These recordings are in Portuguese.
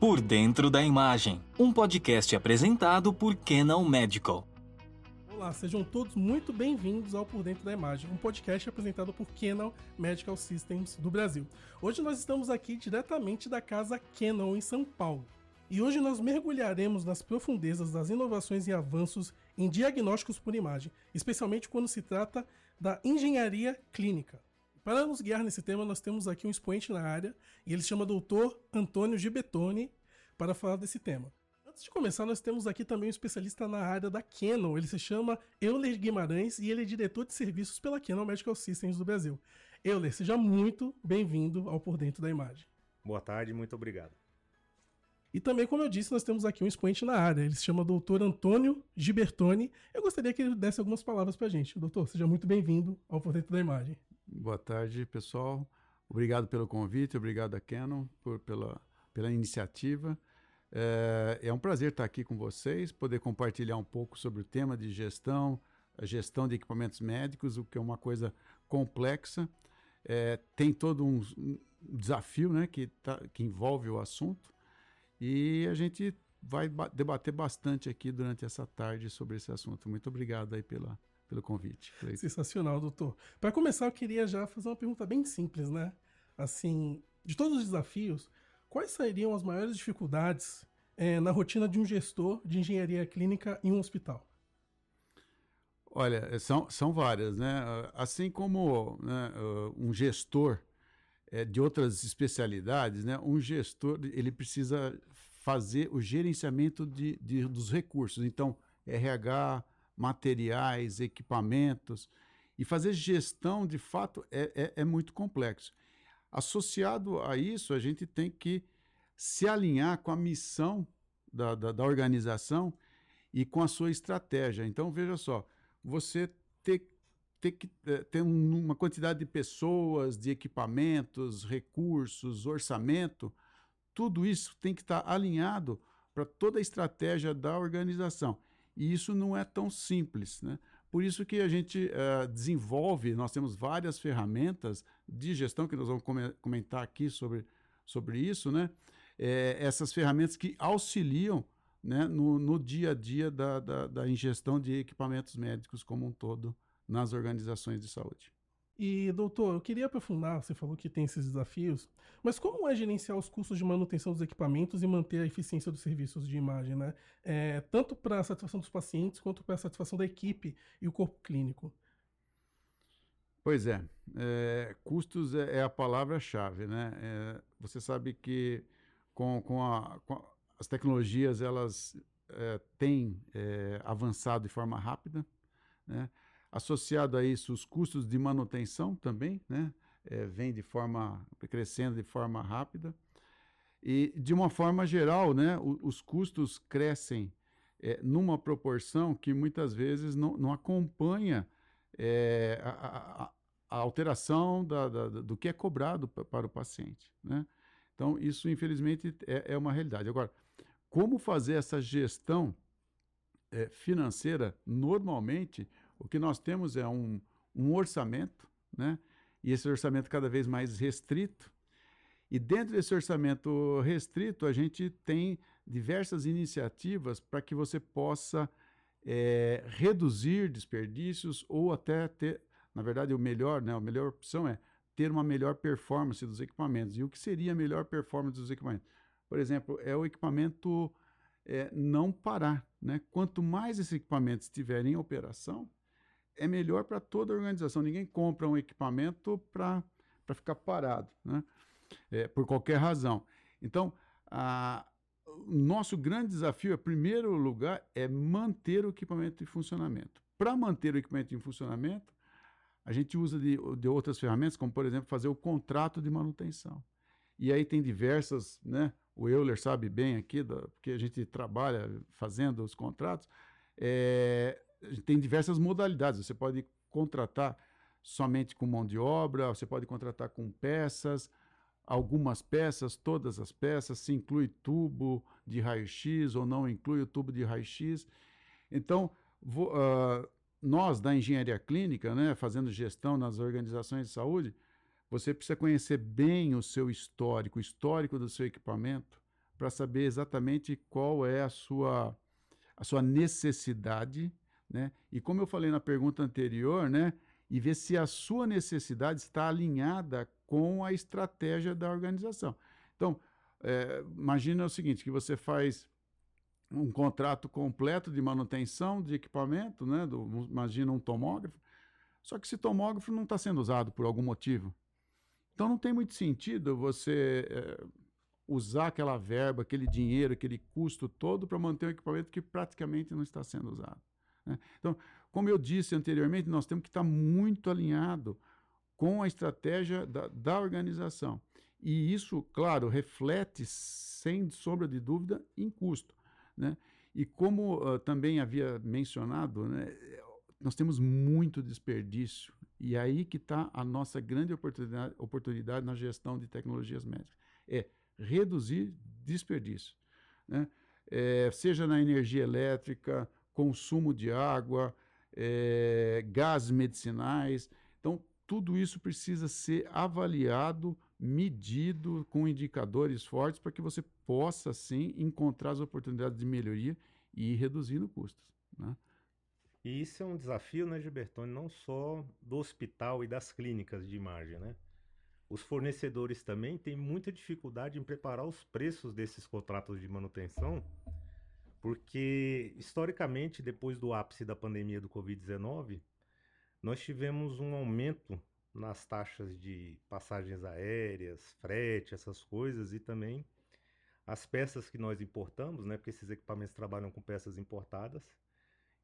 Por Dentro da Imagem, um podcast apresentado por Canon Medical. Olá, sejam todos muito bem-vindos ao Por Dentro da Imagem, um podcast apresentado por Canon Medical Systems do Brasil. Hoje nós estamos aqui diretamente da casa Canon em São Paulo. E hoje nós mergulharemos nas profundezas das inovações e avanços em diagnósticos por imagem, especialmente quando se trata da engenharia clínica. Para nos guiar nesse tema, nós temos aqui um expoente na área, e ele se chama Dr. Antônio Gibetoni, para falar desse tema. Antes de começar, nós temos aqui também um especialista na área da Canon. Ele se chama Euler Guimarães e ele é diretor de serviços pela Canon Medical Systems do Brasil. Euler, seja muito bem-vindo ao Por Dentro da Imagem. Boa tarde, muito obrigado. E também, como eu disse, nós temos aqui um expoente na área. Ele se chama Dr. Antônio Gibertoni. Eu gostaria que ele desse algumas palavras para a gente. Doutor, seja muito bem-vindo ao Por Dentro da Imagem. Boa tarde, pessoal. Obrigado pelo convite, obrigado a Canon por, pela, pela iniciativa. É, é, um prazer estar aqui com vocês, poder compartilhar um pouco sobre o tema de gestão, a gestão de equipamentos médicos, o que é uma coisa complexa. É, tem todo um, desafio né, que, tá, que envolve o assunto e a gente vai debater bastante aqui durante essa tarde sobre esse assunto. Muito obrigado aí pela, pelo convite. Sensacional, doutor. Para começar, eu queria já fazer uma pergunta bem simples, né? Assim, de todos os desafios, quais seriam as maiores dificuldades é, na rotina de um gestor de engenharia clínica em um hospital? Olha, são, são várias, né? Assim como né, um gestor é, de outras especialidades, né, um gestor ele precisa fazer o gerenciamento de, de, dos recursos. Então, RH, materiais, equipamentos. E fazer gestão, de fato, é, é, é muito complexo. Associado a isso, a gente tem que se alinhar com a missão da, da, da organização e com a sua estratégia. Então, veja só, você ter, ter que é, ter uma quantidade de pessoas, de equipamentos, recursos, orçamento, tudo isso tem que estar alinhado para toda a estratégia da organização. E isso não é tão simples, né? Por isso que a gente uh, desenvolve, nós temos várias ferramentas de gestão que nós vamos comentar aqui sobre, sobre isso, né? É, essas ferramentas que auxiliam né, no, no dia a dia da, da, da ingestão de equipamentos médicos como um todo nas organizações de saúde. E, doutor, eu queria aprofundar, você falou que tem esses desafios, mas como é gerenciar os custos de manutenção dos equipamentos e manter a eficiência dos serviços de imagem, né? É, tanto para a satisfação dos pacientes quanto para a satisfação da equipe e o corpo clínico? Pois é, é custos é, é a palavra-chave, né? É, você sabe que com, com, a, com as tecnologias, elas é, têm é, avançado de forma rápida, né? Associado a isso, os custos de manutenção também, né? É, vem de forma crescendo de forma rápida. E, de uma forma geral, né, o, os custos crescem é, numa proporção que muitas vezes não, não acompanha é, a, a, a, alteração da, da, do que é cobrado para o paciente. Né? Então, isso, infelizmente, é, é, uma realidade. Agora, como fazer essa gestão é, financeira normalmente o que nós temos é um, um orçamento, né? e esse orçamento cada vez mais restrito. E dentro desse orçamento restrito, a gente tem diversas iniciativas para que você possa é, reduzir desperdícios ou até ter, na verdade, o melhor, né? A melhor opção é ter uma melhor performance dos equipamentos. E o que seria a melhor performance dos equipamentos? Por exemplo, é o equipamento é, não parar. Né? Quanto mais esse equipamento estiver em operação, é melhor para toda a organização. Ninguém compra um equipamento para ficar parado, né? É, por qualquer razão. Então, a, o nosso grande desafio, em primeiro lugar, é manter o equipamento em funcionamento. Para manter o equipamento em funcionamento, a gente usa de, de outras ferramentas, como, por exemplo, fazer o contrato de manutenção. E aí tem diversas, né? O Euler sabe bem aqui, da, porque a gente trabalha fazendo os contratos. É, tem diversas modalidades. Você pode contratar somente com mão de obra, você pode contratar com peças, algumas peças, todas as peças, se inclui tubo de raio-x ou não inclui o tubo de raio-x. Então, vou, uh, nós da engenharia clínica, né, fazendo gestão nas organizações de saúde, você precisa conhecer bem o seu histórico, o histórico do seu equipamento, para saber exatamente qual é a sua, a sua necessidade, né? E como eu falei na pergunta anterior, né? E ver se a sua necessidade está alinhada com a estratégia da organização. Então, é, imagina o seguinte, que você faz um contrato completo de manutenção de equipamento, né? Do, imagina um tomógrafo, só que esse tomógrafo não está sendo usado por algum motivo. Então não tem muito sentido você é, usar aquela verba, aquele dinheiro, aquele custo todo para manter um equipamento que praticamente não está sendo usado. Né? Então, como eu disse anteriormente, nós temos que estar muito alinhado com a estratégia da, da organização. E isso, claro, reflete, sem sombra de dúvida, em custo. Né? E como uh, também havia mencionado, né, nós temos muito desperdício. E aí que está a nossa grande oportunidade, oportunidade na gestão de tecnologias médicas. É reduzir desperdício. Né? É, seja na energia elétrica, consumo de água, é, gases medicinais. Então, tudo isso precisa ser avaliado, medido com indicadores fortes para que você possa, sim, encontrar as oportunidades de melhoria e ir reduzindo custos. Né? E isso é um desafio, né, Gilbertone, não só do hospital e das clínicas de imagem, né? Os fornecedores também têm muita dificuldade em preparar os preços desses contratos de manutenção, porque historicamente, depois do ápice da pandemia do Covid-19, nós tivemos um aumento nas taxas de passagens aéreas, frete, essas coisas, e também as peças que nós importamos, né? Porque esses equipamentos trabalham com peças importadas.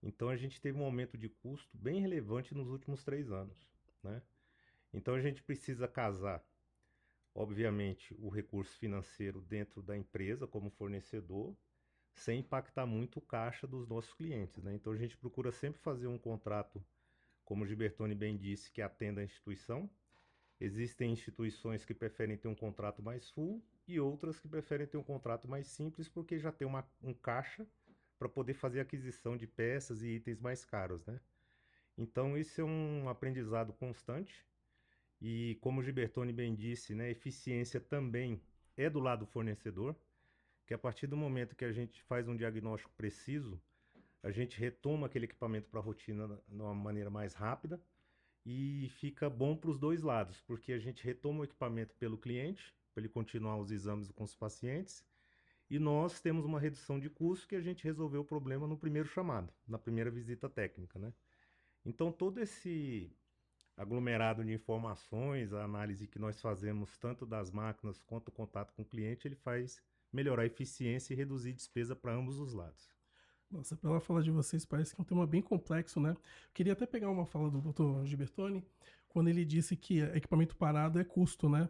Então a gente teve um aumento de custo bem relevante nos últimos três anos, né? Então a gente precisa casar, obviamente, o recurso financeiro dentro da empresa como fornecedor, sem impactar muito o caixa dos nossos clientes. Né? Então a gente procura sempre fazer um contrato, como o Gibertoni bem disse, que atenda a instituição. Existem instituições que preferem ter um contrato mais full e outras que preferem ter um contrato mais simples porque já tem uma, um caixa para poder fazer aquisição de peças e itens mais caros, né? Então, isso é um aprendizado constante e como o Gibertoni bem disse, né, eficiência também é do lado do fornecedor, que a partir do momento que a gente faz um diagnóstico preciso, a gente retoma aquele equipamento para a rotina de uma maneira mais rápida e fica bom para os dois lados, porque a gente retoma o equipamento pelo cliente, para ele continuar os exames com os pacientes, e nós temos uma redução de custo que a gente resolveu o problema no primeiro chamado, na primeira visita técnica, né? Então todo esse aglomerado de informações, a análise que nós fazemos tanto das máquinas quanto o contato com o cliente, ele faz melhorar a eficiência e reduzir despesa para ambos os lados. Nossa, pela fala de vocês, parece que é um tema bem complexo, né? queria até pegar uma fala do Dr. Gibertoni, quando ele disse que equipamento parado é custo, né?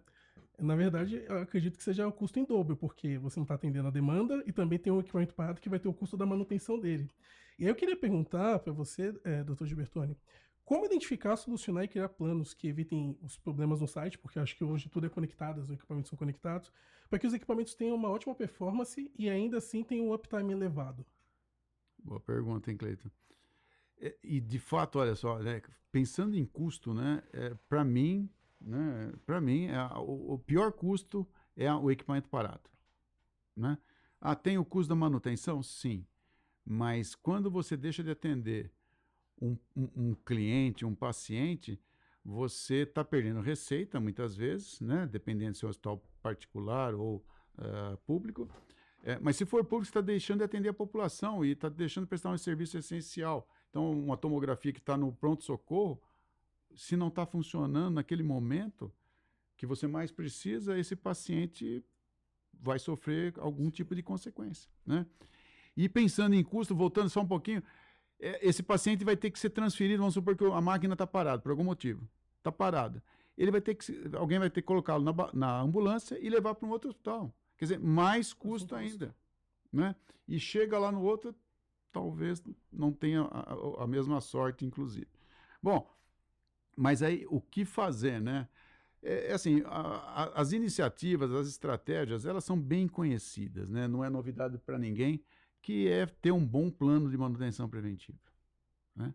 Na verdade, eu acredito que seja o custo em dobro, porque você não está atendendo a demanda e também tem um equipamento parado que vai ter o custo da manutenção dele. E aí eu queria perguntar para você, é, Dr. Gibertoni, como identificar, solucionar e criar planos que evitem os problemas no site, porque acho que hoje tudo é conectado, os equipamentos são conectados, para que os equipamentos tenham uma ótima performance e ainda assim tenham um uptime elevado? Boa pergunta, hein, Cleiton? É, e de fato, olha só, né, pensando em custo, né, é, para mim, né, para mim, é, o, o, pior custo é o equipamento parado, né? Ah, tem o custo da manutenção, sim, mas quando você deixa de atender um, um, um cliente, um paciente, você está perdendo receita muitas vezes, né? dependendo se é um hospital particular ou uh, público. É, mas se for público, você está deixando de atender a população e está deixando de prestar um serviço essencial. Então, uma tomografia que está no pronto-socorro, se não está funcionando naquele momento que você mais precisa, esse paciente vai sofrer algum tipo de consequência. Né? E pensando em custo, voltando só um pouquinho, esse paciente vai ter que ser transferido, vamos supor que a máquina está parada, por algum motivo. Está parada. Ele vai ter que, alguém vai ter que colocá-lo na, na ambulância e levar para um outro hospital. Quer dizer, mais custo ainda. Né? E chega lá no outro, talvez não tenha a, a, mesma sorte, inclusive. Bom, mas aí o que fazer, né? É, é assim, a, a, as iniciativas, as estratégias, elas são bem conhecidas, né? Não é novidade para ninguém que é ter um bom plano de manutenção preventiva. Né?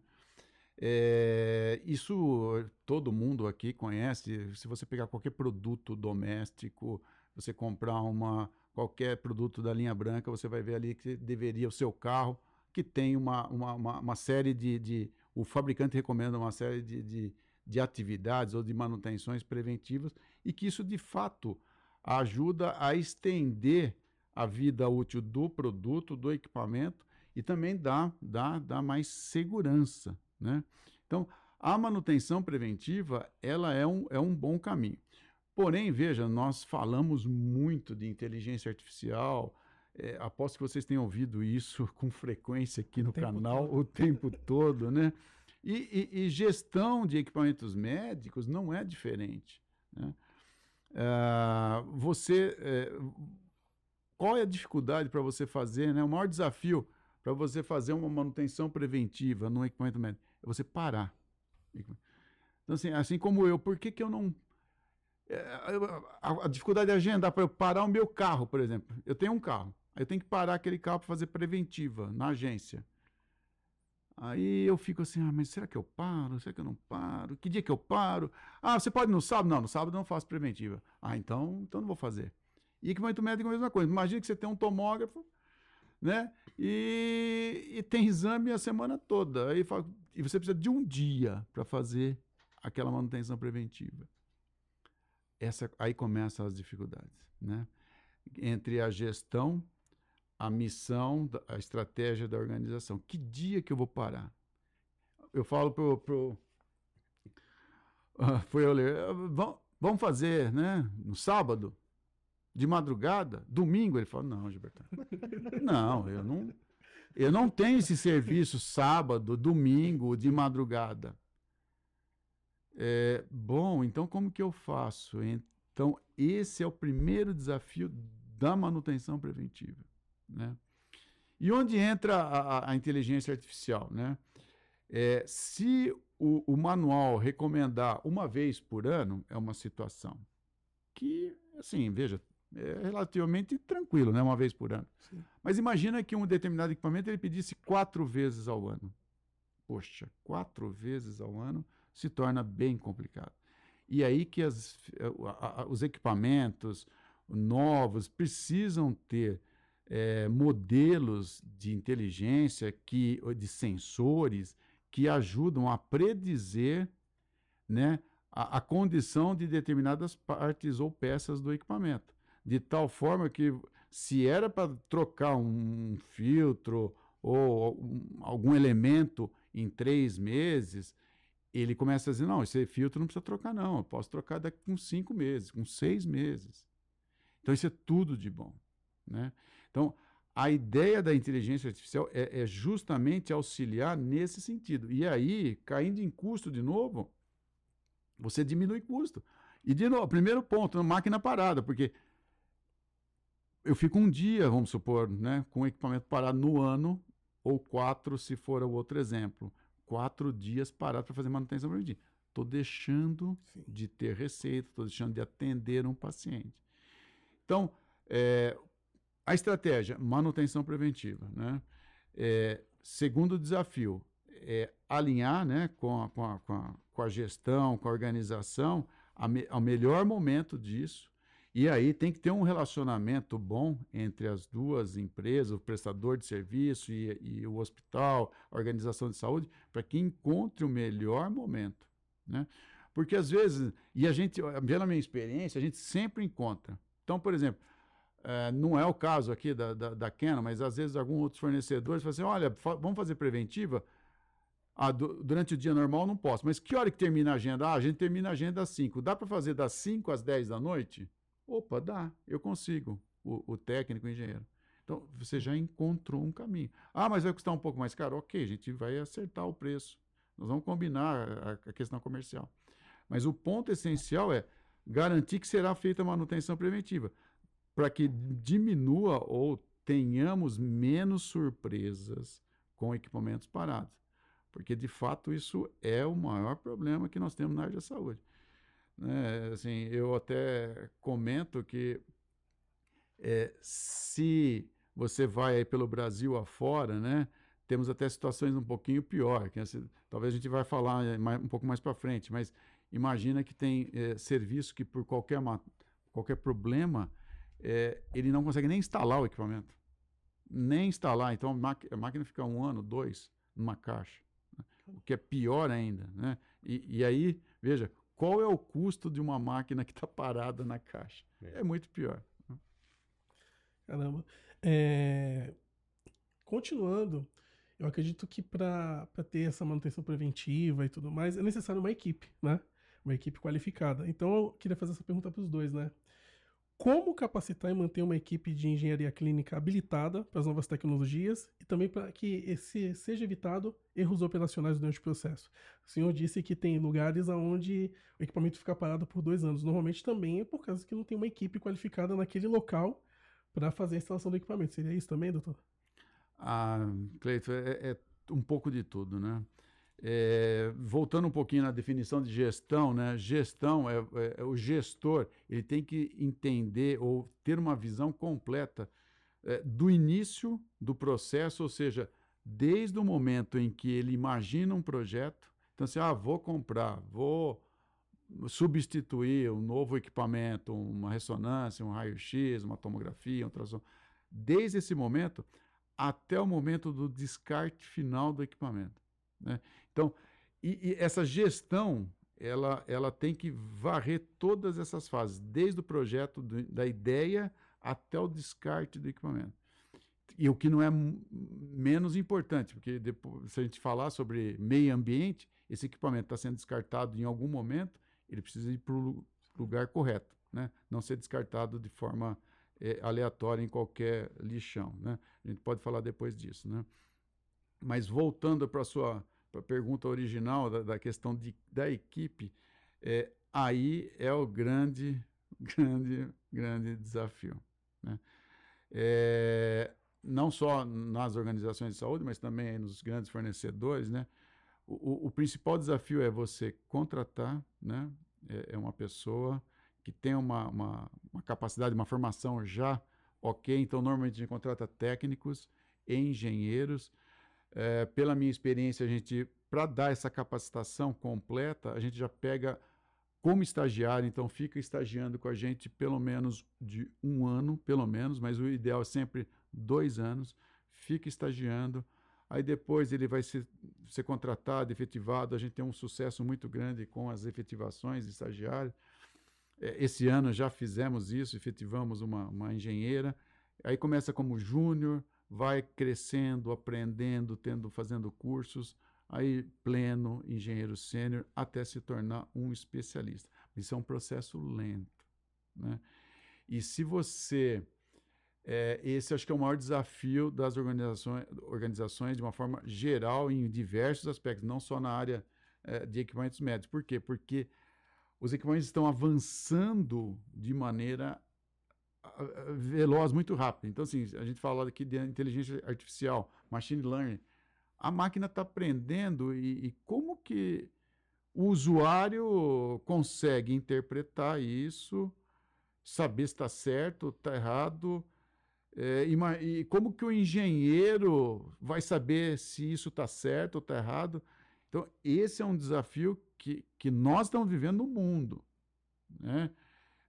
É, isso todo mundo aqui conhece. Se você pegar qualquer produto doméstico, você comprar uma qualquer produto da linha branca, você vai ver ali que deveria o seu carro, que tem uma, uma, uma, uma série de, de, O fabricante recomenda uma série de, de, de atividades ou de manutenções preventivas e que isso, de fato, ajuda a estender a vida útil do produto, do equipamento e também dá, dá, dá mais segurança. Né? Então, a manutenção preventiva ela é um, é um bom caminho. Porém, veja, nós falamos muito de inteligência artificial. É, aposto que vocês tenham ouvido isso com frequência aqui no canal todo. o tempo todo, né? E, e, e, gestão de equipamentos médicos não é diferente. Né? Uh, você, é, qual é a dificuldade para você fazer, né? O maior desafio para você fazer uma manutenção preventiva no equipamento médico é você parar. Então, assim, assim como eu, por que, que eu não. É, a, dificuldade de agendar para eu parar o meu carro, por exemplo. Eu tenho um carro, aí eu tenho que parar aquele carro para fazer preventiva na agência. Aí eu fico assim, ah, mas será que eu paro? Será que eu não paro? Que dia que eu paro? Ah, você pode no sábado? Não, no sábado eu não faço preventiva. Ah, então, então não vou fazer. E equipamento médico é a mesma coisa. Imagina que você tem um tomógrafo, né? E, e tem exame a semana toda. Aí, e você precisa de um dia para fazer aquela manutenção preventiva. Essa, aí começam as dificuldades, né? Entre a gestão a missão, a estratégia da organização. Que dia que eu vou parar? Eu falo pro, pro uh, eu ler, uh, vamos fazer, né, no sábado, de madrugada, domingo. Ele falou, não, Gilberto, não, eu não, eu não tenho esse serviço sábado, domingo, de madrugada. É, bom, então como que eu faço? Então, esse é o primeiro desafio da manutenção preventiva. Né? E onde entra a, a inteligência artificial? Né? É, se o, o, manual recomendar uma vez por ano, é uma situação que, assim, veja, é relativamente tranquilo, né? uma vez por ano. Sim. Mas imagina que um determinado equipamento ele pedisse quatro vezes ao ano. Poxa, quatro vezes ao ano se torna bem complicado. E aí que as, os equipamentos novos precisam ter é, modelos de inteligência, que, de sensores, que ajudam a predizer né, a, a condição de determinadas partes ou peças do equipamento. De tal forma que, se era para trocar um filtro ou um, algum elemento em três meses, ele começa a dizer: não, esse filtro não precisa trocar, não. Eu posso trocar daqui com cinco meses, com seis meses. Então, isso é tudo de bom. Né? Então, a ideia da inteligência artificial é, é, justamente auxiliar nesse sentido. E aí, caindo em custo de novo, você diminui custo. E, de novo, primeiro ponto, máquina parada, porque eu fico um dia, vamos supor, né, com o equipamento parado no ano, ou quatro, se for o outro exemplo. Quatro dias parado para fazer manutenção preventiva. Estou deixando Sim. de ter receita, estou deixando de atender um paciente. Então, é, a estratégia, manutenção preventiva. Né? É, segundo desafio, é alinhar né, com, a, com, a, com, a, com a gestão, com a organização, me, ao melhor momento disso. E aí tem que ter um relacionamento bom entre as duas empresas, o prestador de serviço e, e o hospital, a organização de saúde, para que encontre o melhor momento. Né? Porque às vezes, e a gente, pela minha experiência, a gente sempre encontra. Então, por exemplo, é, não é o caso aqui da, da, da, Canon, mas às vezes alguns outros fornecedores falam assim: olha, fa vamos fazer preventiva. Ah, do, durante o dia normal não posso. Mas que hora que termina a agenda? Ah, a gente termina a agenda às 5. Dá para fazer das 5 às 10 da noite? Opa, dá, eu consigo. O, o técnico, o engenheiro. Então, você já encontrou um caminho. Ah, mas vai custar um pouco mais caro? Ok, a gente vai acertar o preço. Nós vamos combinar a, a questão comercial. Mas o ponto essencial é garantir que será feita a manutenção preventiva para que diminua ou tenhamos menos surpresas com equipamentos parados. Porque, de fato, isso é o maior problema que nós temos na área da saúde. Né? Assim, eu até comento que é, se você vai pelo Brasil afora, né, temos até situações um pouquinho pior, que assim, talvez a gente vai falar mais, um pouco mais para frente, mas imagina que tem é, serviço que por qualquer, qualquer problema é, ele não consegue nem instalar o equipamento. Nem instalar. Então a, máquina fica um ano, dois, numa caixa. Né? O que é pior ainda. Né? E, e, aí, veja, qual é o custo de uma máquina que está parada na caixa? É, é muito pior. Caramba. É... Continuando, eu acredito que para ter essa manutenção preventiva e tudo mais, é necessário uma equipe, né? Uma equipe qualificada. Então eu queria fazer essa pergunta para os dois, né? Como capacitar e manter uma equipe de engenharia clínica habilitada para as novas tecnologias e também para que esse, seja evitado erros operacionais durante o processo? O senhor disse que tem lugares onde o equipamento fica parado por dois anos. Normalmente também é por causa que não tem uma equipe qualificada naquele local para fazer a instalação do equipamento. Seria isso também, doutor? Ah, Cleito, é, é um pouco de tudo, né? É, voltando um pouquinho na definição de gestão, né? Gestão é, é, é, o gestor, ele tem que entender ou ter uma visão completa é, do início do processo, ou seja, desde o momento em que ele imagina um projeto, então assim, ah, vou comprar, vou substituir um novo equipamento, uma ressonância, um raio-x, uma tomografia, um ultrassom, desde esse momento até o momento do descarte final do equipamento. Né? Então, e, e essa gestão, ela, ela tem que varrer todas essas fases, desde o projeto do, da ideia até o descarte do equipamento. E o que não é menos importante, porque depois, se a gente falar sobre meio ambiente, esse equipamento está sendo descartado em algum momento, ele precisa ir para o lugar correto, né? não ser descartado de forma é, aleatória em qualquer lixão. Né? A gente pode falar depois disso. Né? Mas voltando para a sua pra pergunta original da, da questão de, da equipe, é, aí é o grande, grande, grande desafio. Né? É, não só nas organizações de saúde, mas também nos grandes fornecedores, né? O, o, principal desafio é você contratar, né? É, é uma pessoa que tem uma, uma, uma, capacidade, uma formação já ok. Então, normalmente a gente contrata técnicos, engenheiros. É, pela minha experiência, a gente, para dar essa capacitação completa, a gente já pega como estagiário, então fica estagiando com a gente pelo menos de um ano, pelo menos, mas o ideal é sempre dois anos, fica estagiando, aí depois ele vai ser, ser contratado, efetivado, a gente tem um sucesso muito grande com as efetivações de estagiário, é, esse ano já fizemos isso, efetivamos uma, uma engenheira. Aí começa como júnior, vai crescendo, aprendendo, tendo, fazendo cursos, aí pleno, engenheiro sênior, até se tornar um especialista. Isso é um processo lento. Né? E se você. É, esse acho que é o maior desafio das organizações, organizações de uma forma geral, em diversos aspectos, não só na área é, de equipamentos médicos. Por quê? Porque os equipamentos estão avançando de maneira veloz, muito rápida. Então, assim, a gente fala aqui de inteligência artificial, machine learning. A máquina está aprendendo e, e, como que o usuário consegue interpretar isso, saber se está certo, está errado, é, e, e, como que o engenheiro vai saber se isso está certo ou está errado. Então, esse é um desafio que, que nós estamos vivendo no mundo. Né?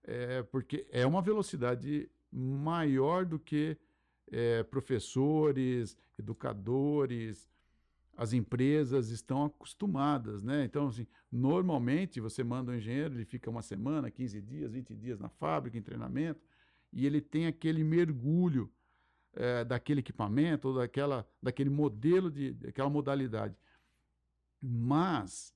É, porque é uma velocidade maior do que é, professores, educadores, as empresas estão acostumadas, né? Então, assim, normalmente você manda um engenheiro, ele fica uma semana, 15 dias, 20 dias na fábrica, em treinamento, e ele tem aquele mergulho é, daquele equipamento ou daquela, daquele modelo, de, daquela modalidade. Mas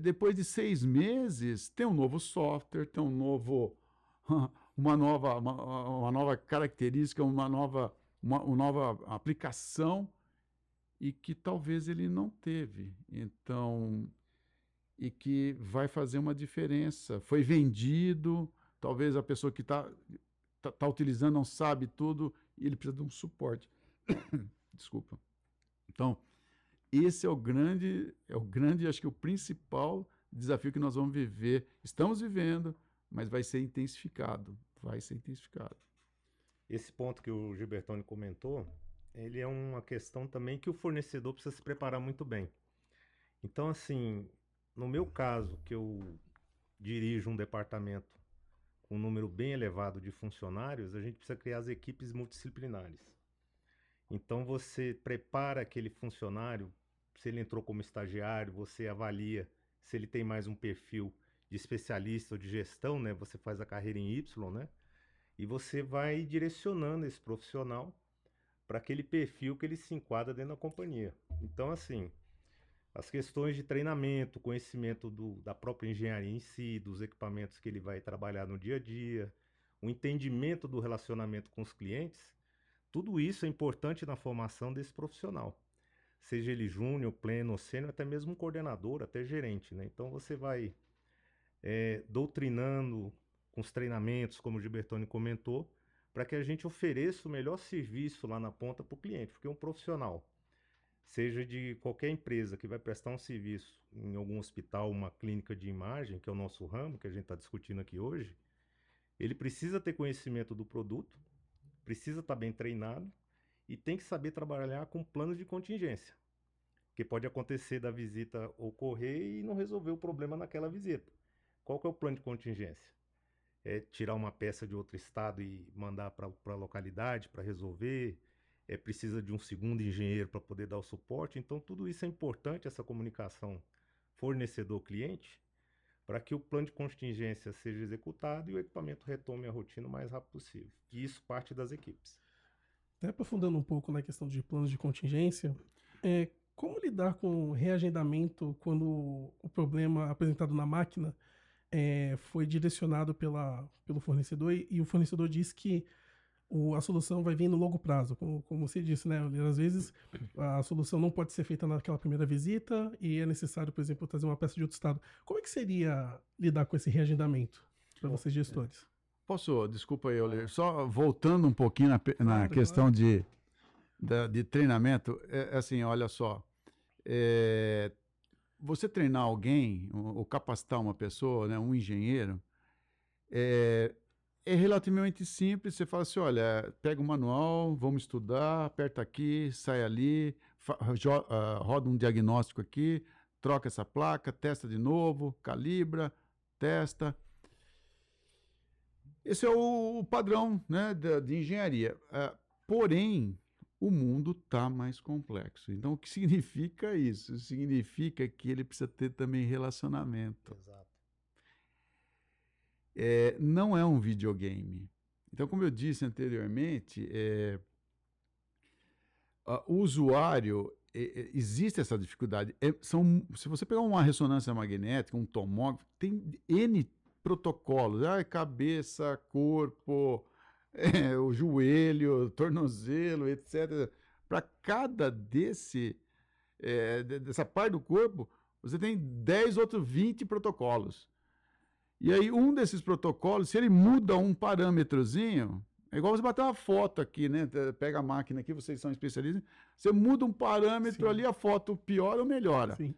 depois de seis meses, tem um novo software, tem um novo, uma nova, uma, uma nova característica, uma nova, uma, uma, nova aplicação e que talvez ele não teve. Então, e que vai fazer uma diferença. Foi vendido, talvez a pessoa que está tá, tá utilizando não sabe tudo e ele precisa de um suporte. Desculpa. Então, esse é o grande, é o grande, acho que o principal desafio que nós vamos viver. Estamos vivendo, mas vai ser intensificado. Vai ser intensificado. Esse ponto que o Gilbertone comentou, ele é uma questão também que o fornecedor precisa se preparar muito bem. Então, assim, no meu caso, que eu dirijo um departamento com um número bem elevado de funcionários, a gente precisa criar as equipes multidisciplinares. Então você prepara aquele funcionário, se ele entrou como estagiário, você avalia se ele tem mais um perfil de especialista ou de gestão, né? Você faz a carreira em Y, né? E você vai direcionando esse profissional para aquele perfil que ele se enquadra dentro da companhia. Então, assim, as questões de treinamento, conhecimento do, da própria engenharia em si, dos equipamentos que ele vai trabalhar no dia a dia, o entendimento do relacionamento com os clientes, tudo isso é importante na formação desse profissional. Seja ele júnior, pleno, sênior, até mesmo coordenador, até gerente. Né? Então você vai é, doutrinando com os treinamentos, como o Gilbertoni comentou, para que a gente ofereça o melhor serviço lá na ponta para o cliente, porque um profissional seja de qualquer empresa que vai prestar um serviço em algum hospital, uma clínica de imagem, que é o nosso ramo, que a gente está discutindo aqui hoje, ele precisa ter conhecimento do produto, precisa estar tá bem treinado e tem que saber trabalhar com planos de contingência. Que pode acontecer da visita ocorrer e não resolver o problema naquela visita. Qual que é o plano de contingência? É tirar uma peça de outro estado e mandar para a localidade para resolver, é, precisa de um segundo engenheiro para poder dar o suporte. Então, tudo isso é importante, essa comunicação fornecedor-cliente, para que o plano de contingência seja executado e o equipamento retome a rotina o mais rápido possível. E isso parte das equipes. Até aprofundando um pouco na questão de planos de contingência, é, como lidar com reagendamento quando o problema apresentado na máquina é, foi direcionado pela, pelo fornecedor e, e o fornecedor diz que o, a solução vai vir no longo prazo, como, como você disse, né? Às vezes a solução não pode ser feita naquela primeira visita e é necessário, por exemplo, trazer uma peça de outro estado. Como é que seria lidar com esse reagendamento para vocês gestores? Posso, desculpa aí, Euler, só voltando um pouquinho na, na questão. De, de, de, treinamento, é, é, assim, olha só, é, você treinar alguém, ou, capacitar uma pessoa, né, um engenheiro, é, é relativamente simples. Você fala assim: olha, pega o manual, vamos estudar, aperta aqui, sai ali, uh, roda um diagnóstico aqui, troca essa placa, testa de novo, calibra, testa. Esse é o, padrão né, de, de engenharia. Uh, porém, o mundo está mais complexo. Então, o que significa isso? Significa que ele precisa ter também relacionamento. Exato é, não é um videogame. Então, como eu disse anteriormente, é, o usuário é, existe essa dificuldade. É, são, se você pegar uma ressonância magnética, um tomógrafo, tem N protocolos. Ah, cabeça, corpo, é, o joelho, tornozelo, etc. Para cada desse, é, dessa parte do corpo, você tem 10 outros 20 protocolos. E aí, um desses protocolos, se ele muda um parâmetrozinho, é igual você bater uma foto aqui, né? Pega a máquina aqui, vocês são especialistas. Você muda um parâmetro Sim. ali, a foto piora ou melhora. Sim.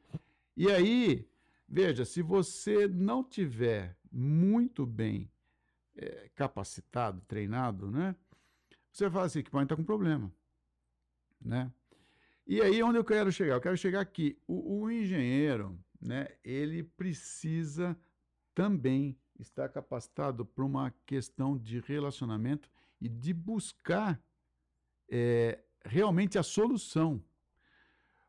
E aí, veja, se você não tiver muito bem é, capacitado, treinado, né? Você fala assim, pode estar com problema, né? E aí, onde eu quero chegar? Eu quero chegar aqui. O, o engenheiro, né? Ele precisa também está capacitado para uma questão de relacionamento e de buscar é, realmente a solução.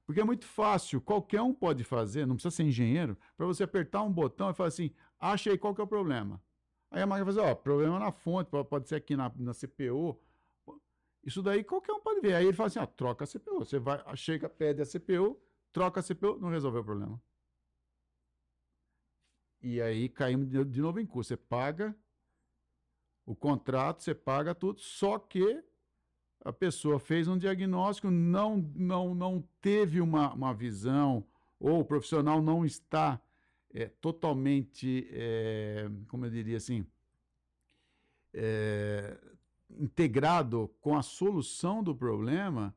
Porque é muito fácil, qualquer um pode fazer, não precisa ser engenheiro, para você apertar um botão e falar assim: acha aí qual que é o problema. Aí a máquina vai fazer: ó, problema na fonte, pode ser aqui na, na CPU. Isso daí qualquer um pode ver. Aí ele fala assim: ó, troca a CPU. Você vai, chega, pede a CPU, troca a CPU, não resolveu o problema. E aí caímos de novo em curso. Você paga o contrato, você paga tudo, só que a pessoa fez um diagnóstico, não, não, não teve uma, uma visão, ou o profissional não está é, totalmente, é, como eu diria assim, é, integrado com a solução do problema.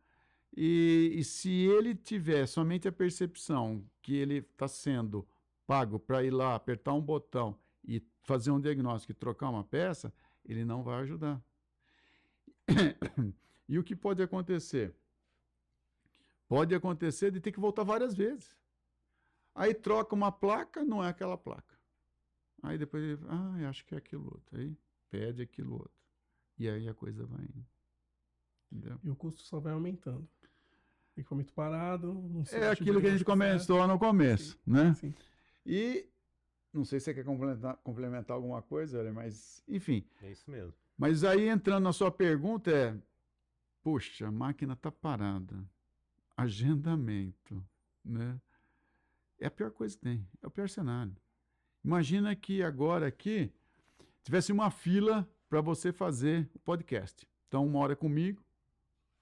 E, e se ele tiver somente a percepção que ele está sendo pago para ir lá, apertar um botão e fazer um diagnóstico e trocar uma peça, ele não vai ajudar. e o que pode acontecer? Pode acontecer de ter que voltar várias vezes. Aí troca uma placa, não é aquela placa. Aí depois ele, ah, acho que é aquilo outro. Aí pede aquilo outro. E aí a coisa vai indo. Entendeu? E o custo só vai aumentando. Muito parado. Não é aquilo que a gente começou no começo, Sim. né? Sim. E não sei se você quer complementar, complementar alguma coisa, mas enfim. É isso mesmo. Mas aí entrando na sua pergunta é, poxa, a máquina está parada, agendamento, né? É a pior coisa que tem, é o pior cenário. Imagina que agora aqui tivesse uma fila para você fazer o podcast. Então, uma hora comigo,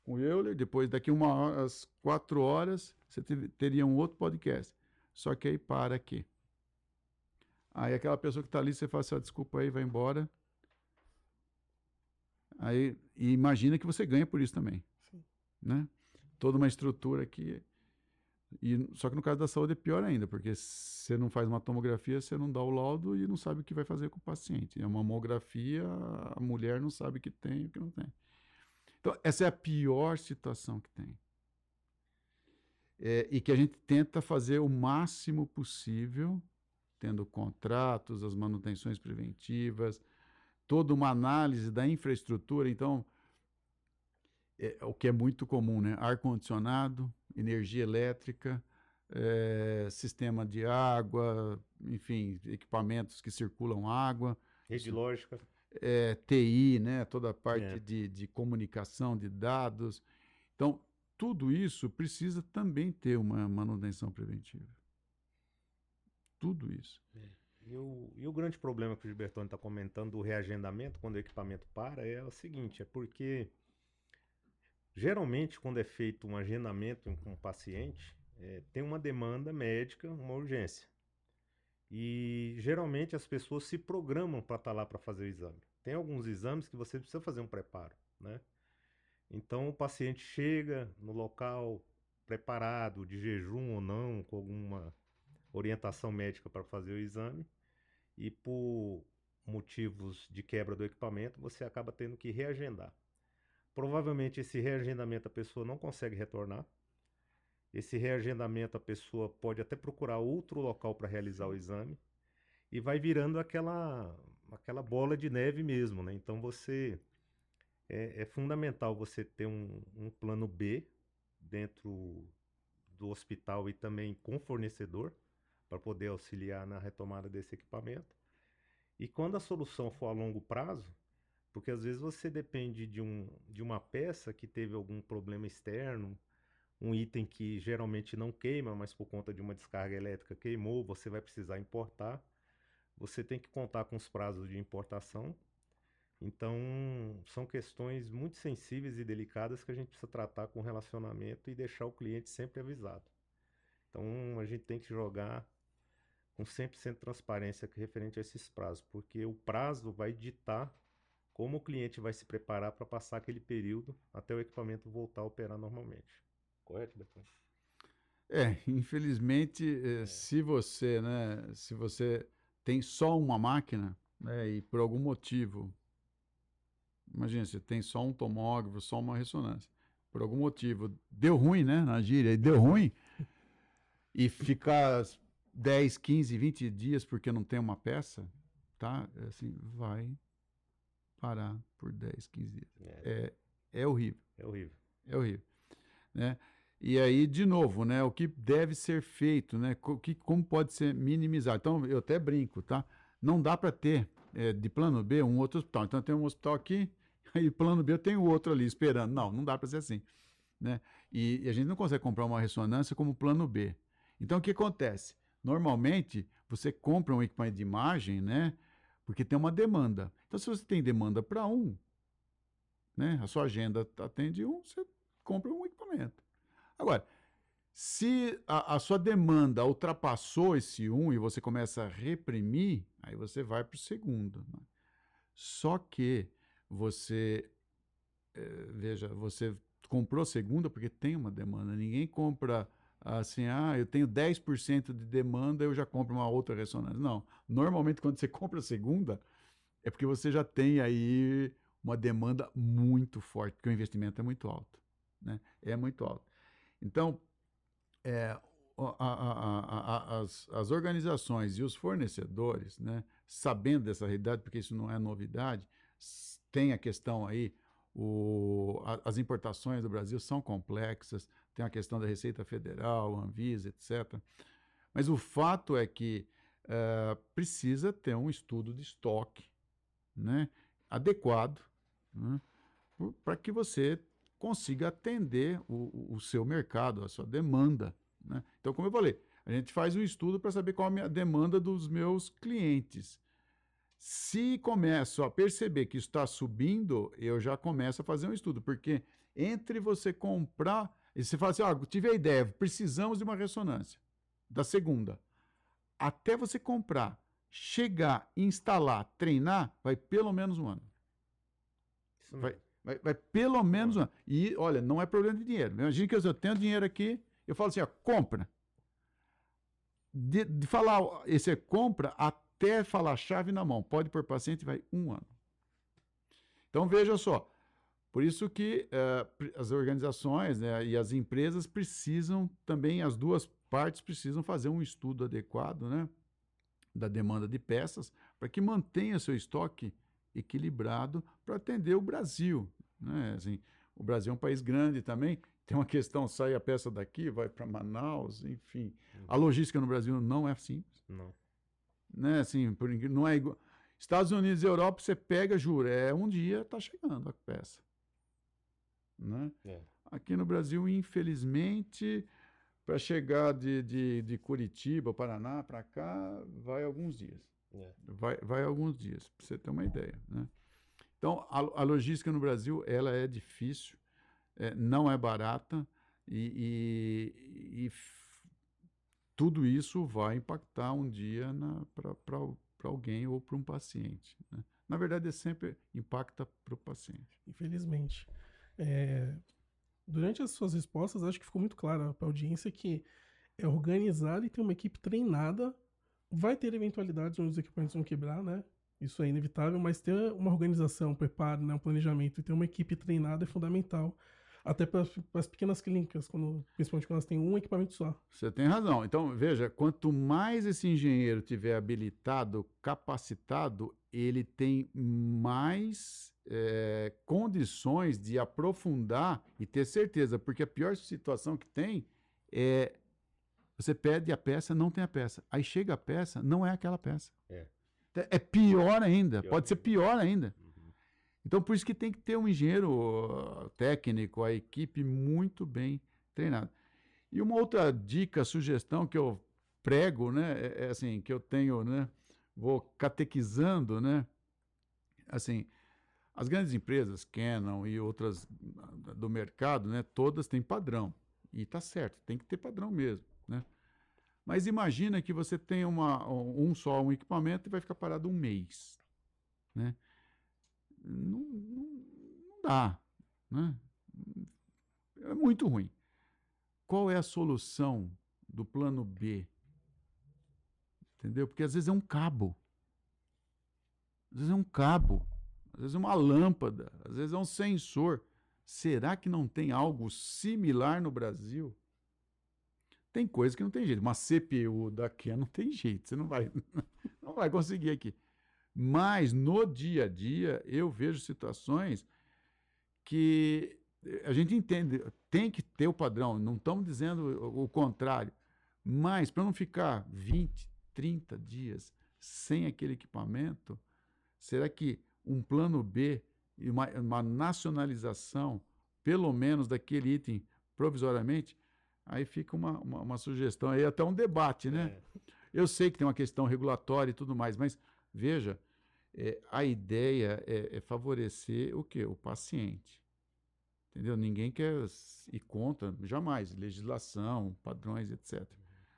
com o Euler, depois daqui uma hora, às quatro horas, você teria um outro podcast. Só que aí para aqui. Aí aquela pessoa que está ali, você fala assim, desculpa aí, vai embora. Aí, e imagina que você ganha por isso também. Sim. Né? Toda uma estrutura que e, só que no caso da saúde é pior ainda, porque você não faz uma tomografia, você não dá o laudo e não sabe o que vai fazer com o paciente. É uma mamografia, a mulher não sabe o que tem e o que não tem. Então, essa é a pior situação que tem. É, e que a gente tenta fazer o máximo possível, tendo contratos, as manutenções preventivas, toda uma análise da infraestrutura. Então, é, o que é muito comum, né? Ar-condicionado, energia elétrica, é, sistema de água, enfim, equipamentos que circulam água. Rede lógica. É, TI, né? Toda a parte é. de, de comunicação de dados. Então, tudo isso precisa também ter uma manutenção preventiva. Tudo isso. É. E o, e o grande problema que o Gilbertone está comentando do reagendamento, quando o equipamento para, é o seguinte: é porque Geralmente, quando é feito um agendamento com um paciente, é, tem uma demanda médica, uma urgência. E geralmente as pessoas se programam para estar tá lá para fazer o exame. Tem alguns exames que você precisa fazer um preparo, né? Então o paciente chega no local preparado, de jejum ou não, com alguma orientação médica para fazer o exame, e por motivos de quebra do equipamento, você acaba tendo que reagendar. Provavelmente esse reagendamento a pessoa não consegue retornar. Esse reagendamento a pessoa pode até procurar outro local para realizar o exame e vai virando aquela aquela bola de neve mesmo, né? Então você é, é fundamental você ter um, um plano B dentro do hospital e também com fornecedor para poder auxiliar na retomada desse equipamento. E quando a solução for a longo prazo, porque às vezes você depende de, um, de uma peça que teve algum problema externo, um item que geralmente não queima, mas por conta de uma descarga elétrica queimou, você vai precisar importar. Você tem que contar com os prazos de importação. Então, são questões muito sensíveis e delicadas que a gente precisa tratar com relacionamento e deixar o cliente sempre avisado. Então, a gente tem que jogar com 100% de transparência referente a esses prazos, porque o prazo vai ditar como o cliente vai se preparar para passar aquele período até o equipamento voltar a operar normalmente. Correto, depois? É, infelizmente, eh, é. se você, né, se você tem só uma máquina, né, e por algum motivo, imagina, você tem só um tomógrafo, só uma ressonância, por algum motivo deu ruim, né, na gíria, e deu ruim, e ficar 10, 15, 20 dias porque não tem uma peça, tá? É assim, vai parar por 10, 15 dias. É, é, é horrível. É horrível. É horrível. Né? E aí, de novo, né, o que deve ser feito, né, o que, como pode ser minimizado. Então, eu até brinco, tá? Não dá para ter é, de plano B um outro hospital. Então, tem um hospital aqui, aí plano B eu tenho outro ali esperando. Não, não dá para ser assim. Né? E, e, a gente não consegue comprar uma ressonância como plano B. Então, o que acontece? Normalmente, você compra um equipamento de imagem, né? Porque tem uma demanda. Então, se você tem demanda para um, né, a sua agenda atende um, você compra um equipamento. Agora, se a, a sua demanda ultrapassou esse um e você começa a reprimir, aí você vai para o segundo. Né? Só que você, é, veja, você comprou segunda porque tem uma demanda. Ninguém compra assim, ah, eu tenho 10% de demanda, eu já compro uma outra ressonância. Não. Normalmente, quando você compra a segunda, é porque você já tem aí uma demanda muito forte, porque o investimento é muito alto. Né? É muito alto. Então, é, a, a, a, as, as organizações e os fornecedores né, sabendo dessa realidade, porque isso não é novidade, tem a questão aí, o, as importações do Brasil são complexas, tem a questão da Receita Federal, Anvisa, etc. Mas o fato é que uh, precisa ter um estudo de estoque né, adequado né, para que você consiga atender o, o, seu mercado, a sua demanda. Né? Então, como eu falei, a gente faz um estudo para saber qual é a demanda dos meus clientes. Se começo a perceber que está subindo, eu já começo a fazer um estudo, porque entre você comprar e você fala assim, ó, tive a ideia, precisamos de uma ressonância da segunda. Até você comprar, chegar, instalar, treinar, vai pelo menos um ano. Vai, vai, vai, pelo menos um ano. E, olha, não é problema de dinheiro. Imagina que eu tenho dinheiro aqui, eu falo assim, ó, compra. De, de falar esse é compra até falar chave na mão, pode por paciente, vai um ano. Então veja só, por isso que uh, as organizações né, e as empresas precisam também, as duas partes precisam fazer um estudo adequado né, da demanda de peças para que mantenha seu estoque equilibrado para atender o Brasil. Né? Assim, o Brasil é um país grande também, tem uma questão, sai a peça daqui, vai para Manaus, enfim. A uhum. logística no Brasil não é simples. Não. Né? Assim, por, não é igual. Estados Unidos e Europa, você pega, jura, é um dia está chegando a peça. Né? É. Aqui no Brasil, infelizmente, para chegar de, de, de, Curitiba, Paraná, para cá, vai alguns dias. É. Vai, vai alguns dias, para você ter uma ideia. Né? Então, a, a, logística no Brasil ela é difícil, é, não é barata e, e, e tudo isso vai impactar um dia para alguém ou para um paciente. Né? Na verdade, é sempre impacta para o paciente. Infelizmente. É, durante as suas respostas, acho que ficou muito claro para a audiência que é organizar e ter uma equipe treinada. Vai ter eventualidades onde os equipamentos vão quebrar, né? Isso é inevitável, mas ter uma organização, um preparo, né, um planejamento e ter uma equipe treinada é fundamental. Até para as pequenas clínicas, quando, principalmente quando elas têm um equipamento só. Você tem razão. Então, veja, quanto mais esse engenheiro tiver habilitado, capacitado, ele tem mais é, condições de aprofundar e ter certeza, porque a pior situação que tem é você pede a peça, não tem a peça. Aí chega a peça, não é aquela peça. É, é pior ainda, pior pode ainda. ser pior ainda. Uhum. Então, por isso que tem que ter um engenheiro técnico, a equipe muito bem treinada. E uma outra dica, sugestão que eu prego, né, é, é assim, que eu tenho, né, vou catequizando, né, assim, as grandes empresas, Canon e outras do mercado, né, todas têm padrão. E está certo, tem que ter padrão mesmo. Né? Mas imagina que você tem uma, um só um equipamento e vai ficar parado um mês. Né? Não, não, não dá. Né? É muito ruim. Qual é a solução do plano B? Entendeu? Porque às vezes é um cabo. Às vezes é um cabo às vezes é uma lâmpada, às vezes é um sensor. Será que não tem algo similar no Brasil? Tem coisa que não tem jeito. Uma CPU daqui não tem jeito. Você não vai, não vai conseguir aqui. Mas no dia a dia eu vejo situações que a gente entende, tem que ter o padrão, não estamos dizendo o contrário. Mas para não ficar 20, 30 dias sem aquele equipamento, será que um plano B e uma, uma nacionalização, pelo menos daquele item provisoriamente, aí fica uma, uma, uma, sugestão, aí até um debate, né? É. Eu sei que tem uma questão regulatória e tudo mais, mas veja, é, a ideia é, é, favorecer o quê? O paciente. Entendeu? Ninguém quer ir contra, jamais, legislação, padrões, etc.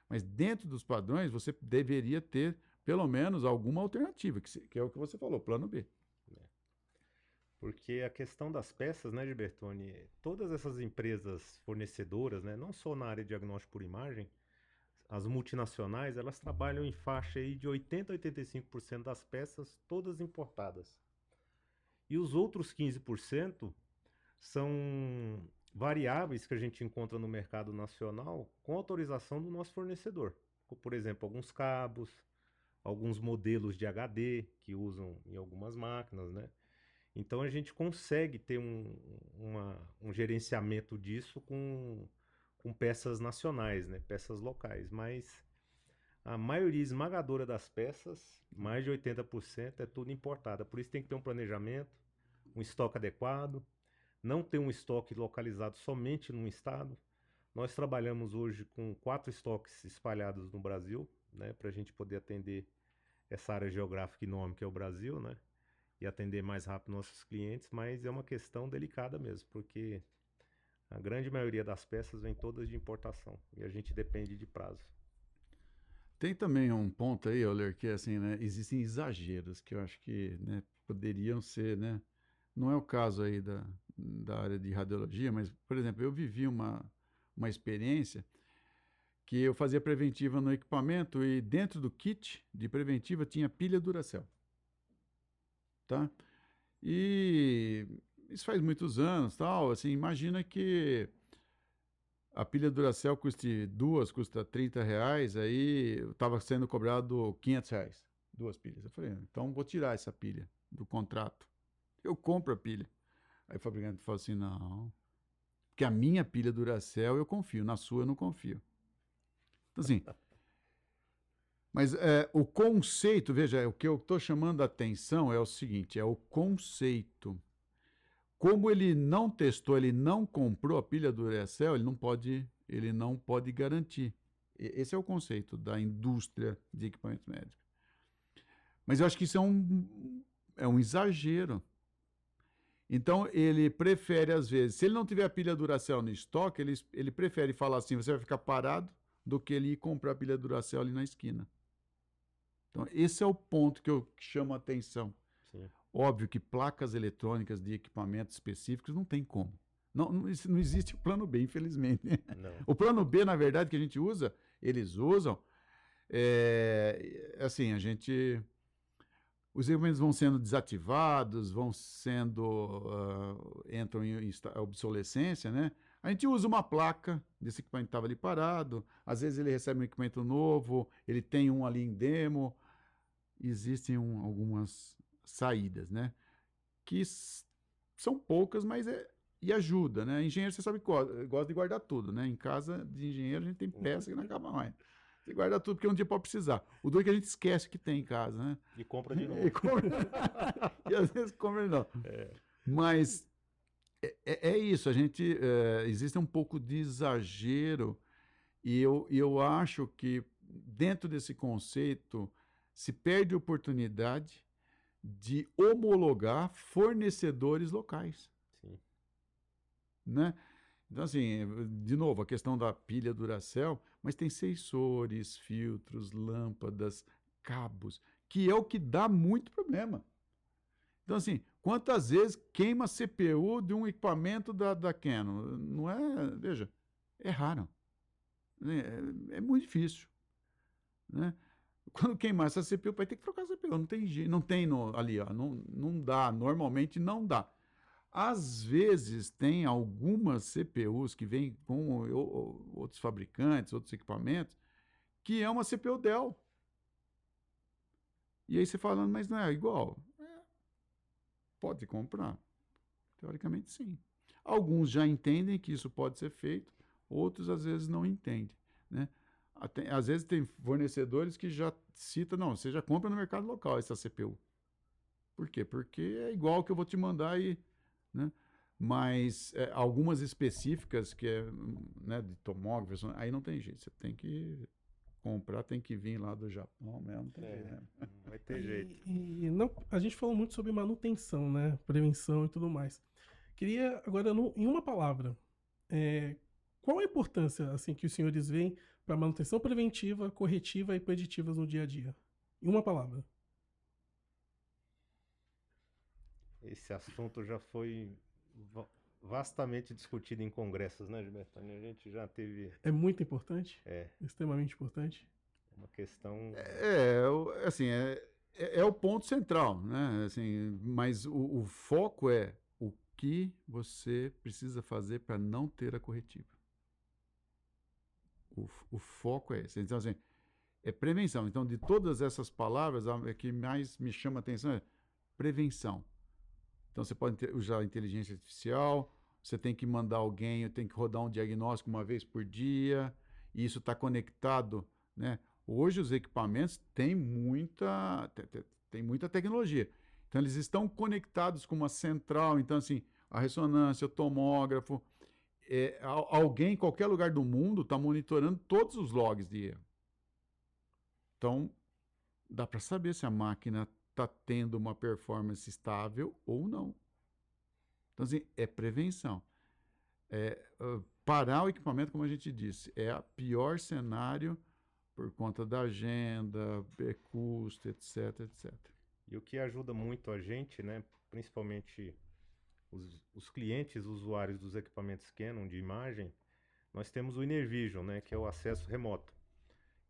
Mas dentro dos padrões, você deveria ter pelo menos alguma alternativa, que, que é o que você falou, plano B. Porque a questão das peças, né, Gilbertone, todas essas empresas fornecedoras, né, não só na área de diagnóstico por imagem, as multinacionais, elas trabalham em faixa aí de 80 a 85% das peças todas importadas. E os outros 15% são variáveis que a gente encontra no mercado nacional com autorização do nosso fornecedor. Por exemplo, alguns cabos, alguns modelos de HD que usam em algumas máquinas, né? Então a gente consegue ter um, uma, um gerenciamento disso com, com peças nacionais, né? Peças locais, mas a maioria esmagadora das peças, mais de 80%, é tudo importada. Por isso tem que ter um planejamento, um estoque adequado, não ter um estoque localizado somente num estado. Nós trabalhamos hoje com quatro estoques espalhados no Brasil, né, para a gente poder atender essa área geográfica enorme que é o Brasil, né, e atender mais rápido nossos clientes, mas é uma questão delicada mesmo, porque a grande maioria das peças vem todas de importação e a gente depende de prazo. Tem também um ponto aí, Euler, que é assim, né, existem exageros que eu acho que né, poderiam ser, né, não é o caso aí da, da área de radiologia, mas, por exemplo, eu vivi uma, uma experiência que eu fazia preventiva no equipamento e dentro do kit de preventiva tinha pilha Duracell. Tá? E isso faz muitos anos, tal, assim, imagina que a pilha Duracell custe duas, custa 30 reais, aí estava sendo cobrado 500 reais, duas pilhas. Eu falei, então vou tirar essa pilha do contrato. Eu compro a pilha. Aí o fabricante falou assim: não, porque a minha pilha Duracell eu confio, na sua eu não confio. Então, assim. Mas é, o conceito, veja, o que eu estou chamando a atenção é o seguinte: é o conceito. Como ele não testou, ele não comprou a pilha Duracell, ele não pode, ele não pode garantir. Esse é o conceito da indústria de equipamentos médicos. Mas eu acho que isso é um, é um exagero. Então, ele prefere, às vezes, se ele não tiver a pilha Duracell no estoque, ele, ele prefere falar assim: você vai ficar parado, do que ele ir comprar a pilha Duracell ali na esquina. Então, esse é o ponto que eu chamo a atenção. Óbvio que placas eletrônicas de equipamentos específicos não tem como. Não, não, não existe o plano B, infelizmente. O plano B, na verdade, que a gente usa, eles usam, é, assim, a gente os equipamentos vão sendo desativados, vão sendo uh, entram em obsolescência, né? A gente usa uma placa desse equipamento que estava ali parado. Às vezes ele recebe um equipamento novo, ele tem um ali em demo. Existem um, algumas saídas, né? Que são poucas, mas é e ajuda, né? Engenheiro, você sabe que gosta de guardar tudo, né? Em casa de engenheiro a gente tem peça que não acaba mais. Você guarda tudo, porque um dia pode precisar. O duro é que a gente esquece que tem em casa, né? E compra de novo. e, compra... e às vezes compra de novo. É. Mas é, é, é, isso, a gente. É, existe um pouco de exagero, e eu, eu acho que dentro desse conceito se perde oportunidade de homologar fornecedores locais. Sim. Né? Então, assim, de novo, a questão da pilha Duracell, mas tem sensores, filtros, lâmpadas, cabos, que é o que dá muito problema. Então, assim, quantas vezes queima CPU de um equipamento da, da Canon? Não é, veja, é raro. É, é muito difícil. Né? Quando queimar essa CPU, vai ter que trocar a CPU. Não tem, não tem no, ali, ó, não, não dá. Normalmente não dá. Às vezes tem algumas CPUs que vêm com outros fabricantes, outros equipamentos, que é uma CPU Dell. E aí você falando, mas não é igual. É. Pode comprar. Teoricamente, sim. Alguns já entendem que isso pode ser feito, outros às vezes não entendem. Né? Até, às vezes tem fornecedores que já citam, não, você já compra no mercado local essa CPU. Por quê? Porque é igual que eu vou te mandar e né? Mas é, algumas específicas que é né, de tomógrafo, aí não tem jeito, você tem que comprar, tem que vir lá do Japão mesmo, não tem é, jeito. Né? Vai ter jeito. E, e, não, a gente falou muito sobre manutenção, né? Prevenção e tudo mais. Queria agora, no, em uma palavra, é, qual a importância assim que os senhores veem para manutenção preventiva, corretiva e preditivas no dia a dia? Em uma palavra. Esse assunto já foi vastamente discutido em congressos, né, Gilberto? A gente já teve. É muito importante? É. Extremamente importante? É uma questão. É, é assim, é, é, é, o ponto central, né? Assim, mas o, o foco é o que você precisa fazer para não ter a corretiva. O, o foco é esse. Então, assim, é prevenção. Então, de todas essas palavras, a que mais me chama a atenção é prevenção. Então, você pode usar inteligência artificial, você tem que mandar alguém, tem que rodar um diagnóstico uma vez por dia, e isso está conectado, né? Hoje os equipamentos têm muita, tem muita tecnologia. Então eles estão conectados com uma central, então assim, a ressonância, o tomógrafo, é, alguém em qualquer lugar do mundo está monitorando todos os logs de erro. Então, dá para saber se a máquina está tendo uma performance estável ou não. Então, assim, é prevenção. É, uh, parar o equipamento, como a gente disse, é o pior cenário por conta da agenda, custo, etc, etc. E o que ajuda muito a gente, né, principalmente os, os clientes usuários dos equipamentos Canon de imagem, nós temos o Vision, né, que é o acesso remoto.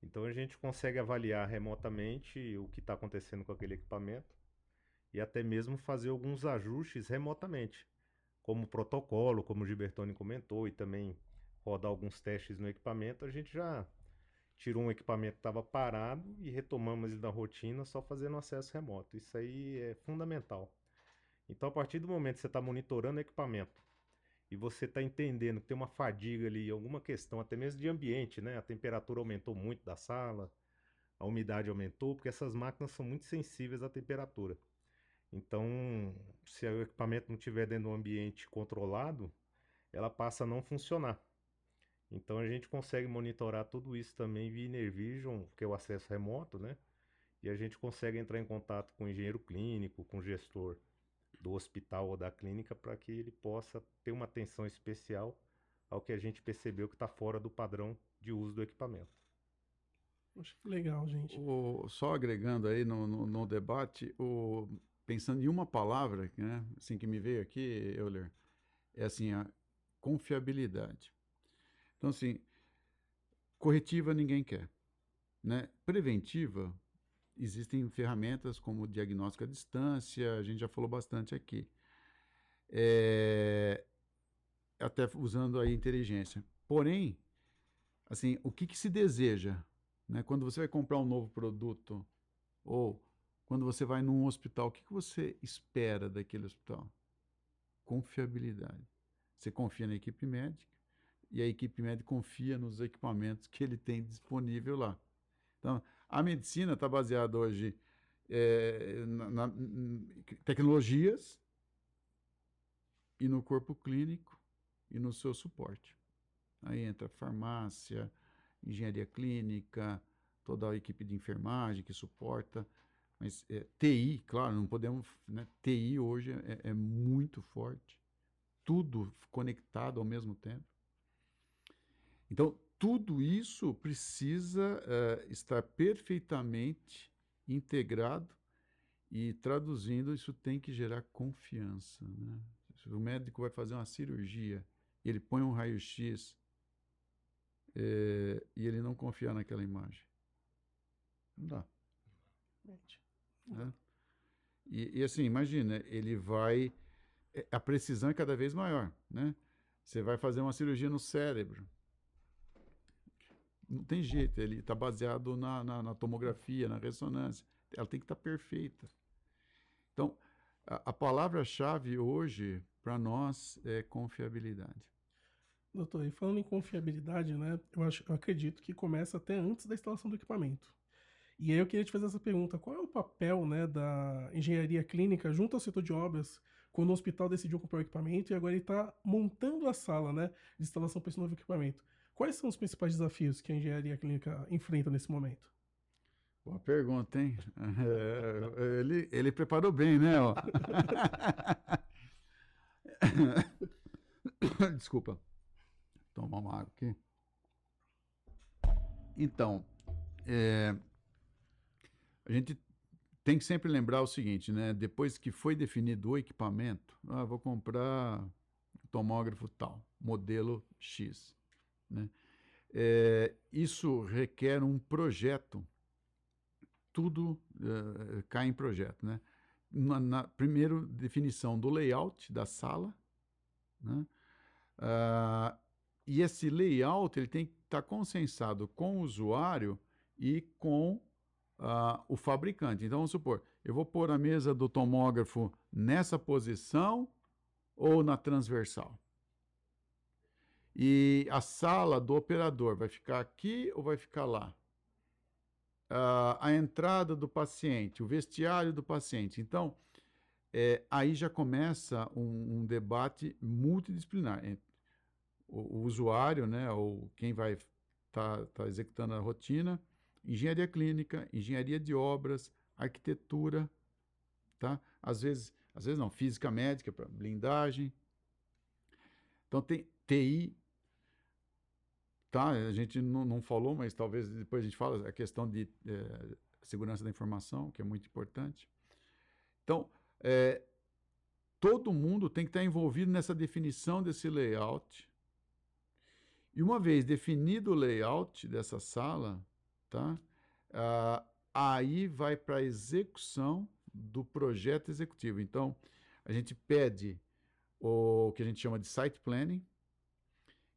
Então a gente consegue avaliar remotamente o que está acontecendo com aquele equipamento e até mesmo fazer alguns ajustes remotamente como protocolo, como o Gibertoni comentou, e também rodar alguns testes no equipamento, a gente já tirou um equipamento que estava parado e retomamos ele da rotina só fazendo acesso remoto. Isso aí é fundamental. Então, a partir do momento que você está monitorando o equipamento e você está entendendo que tem uma fadiga ali, alguma questão, até mesmo de ambiente, né? A temperatura aumentou muito da sala, a umidade aumentou, porque essas máquinas são muito sensíveis à temperatura. Então, se o equipamento não estiver dentro de um ambiente controlado, ela passa a não funcionar. Então a gente consegue monitorar tudo isso também via Enervision, que é o acesso remoto, né? E a gente consegue entrar em contato com o engenheiro clínico, com o gestor do hospital ou da clínica para que ele possa ter uma atenção especial ao que a gente percebeu que está fora do padrão de uso do equipamento. Acho que legal, gente. O, só agregando aí no, no, no debate, o, pensando em uma palavra, né, assim que me veio aqui, Euler, é assim, a confiabilidade. Então, assim, corretiva ninguém quer. Né? Preventiva, existem ferramentas como diagnóstico à distância, a gente já falou bastante aqui. É, até usando a inteligência. Porém, assim, o que, que se deseja? Né? Quando você vai comprar um novo produto ou quando você vai num hospital, o que, que você espera daquele hospital? Confiabilidade. Você confia na equipe médica e a equipe médica confia nos equipamentos que ele tem disponível lá. Então, a medicina está baseada hoje é, na, na, tecnologias e no corpo clínico e no seu suporte. Aí entra farmácia, engenharia clínica, toda a equipe de enfermagem que suporta mas é, TI, claro, não podemos. Né, TI hoje é, é, muito forte. Tudo conectado ao mesmo tempo. Então, tudo isso precisa uh, estar perfeitamente integrado e traduzindo, isso tem que gerar confiança. Né? Se o médico vai fazer uma cirurgia, ele põe um raio-x é, e ele não confiar naquela imagem. Não dá. Né? E, e, assim, imagina, ele vai. É, a precisão é cada vez maior. Né? Você vai fazer uma cirurgia no cérebro. Não tem jeito, ele está baseado na, na, na, tomografia, na ressonância. Ela tem que estar tá perfeita. Então, a, a palavra-chave hoje para nós é confiabilidade. Doutor, e falando em confiabilidade, né, eu, acho, eu acredito que começa até antes da instalação do equipamento. E aí eu queria te fazer essa pergunta: qual é o papel né, da engenharia clínica junto ao setor de obras quando o hospital decidiu comprar o equipamento e agora ele está montando a sala né, de instalação para esse novo equipamento? Quais são os principais desafios que a engenharia clínica enfrenta nesse momento? Boa pergunta, hein? É, ele, ele preparou bem, né? Desculpa. Tomar uma água aqui. Então, é, a gente tem que sempre lembrar o seguinte, né? Depois que foi definido o equipamento, ah, vou comprar tomógrafo tal, modelo X, né? É, isso requer um projeto. Tudo uh, cai em projeto, né? Na, na primeiro definição do layout da sala, né? Uh, e esse layout ele tem que estar tá consensado com o usuário e com uh, o fabricante. Então, vamos supor, eu vou pôr a mesa do tomógrafo nessa posição ou na transversal. E a sala do operador vai ficar aqui ou vai ficar lá? Uh, a entrada do paciente, o vestiário do paciente. Então, é, aí já começa um, um debate multidisciplinar. O, o, usuário, né, ou quem vai estar tá, tá executando a rotina, engenharia clínica, engenharia de obras, arquitetura, tá? Às vezes, às vezes não, física médica blindagem. Então tem TI, tá? A gente não, não, falou, mas talvez depois a gente fala a questão de é, segurança da informação, que é muito importante. Então, é, todo mundo tem que estar envolvido nessa definição desse layout. E uma vez definido o layout dessa sala, tá? Ah, aí vai para a execução do projeto executivo. Então, a gente pede o que a gente chama de site planning,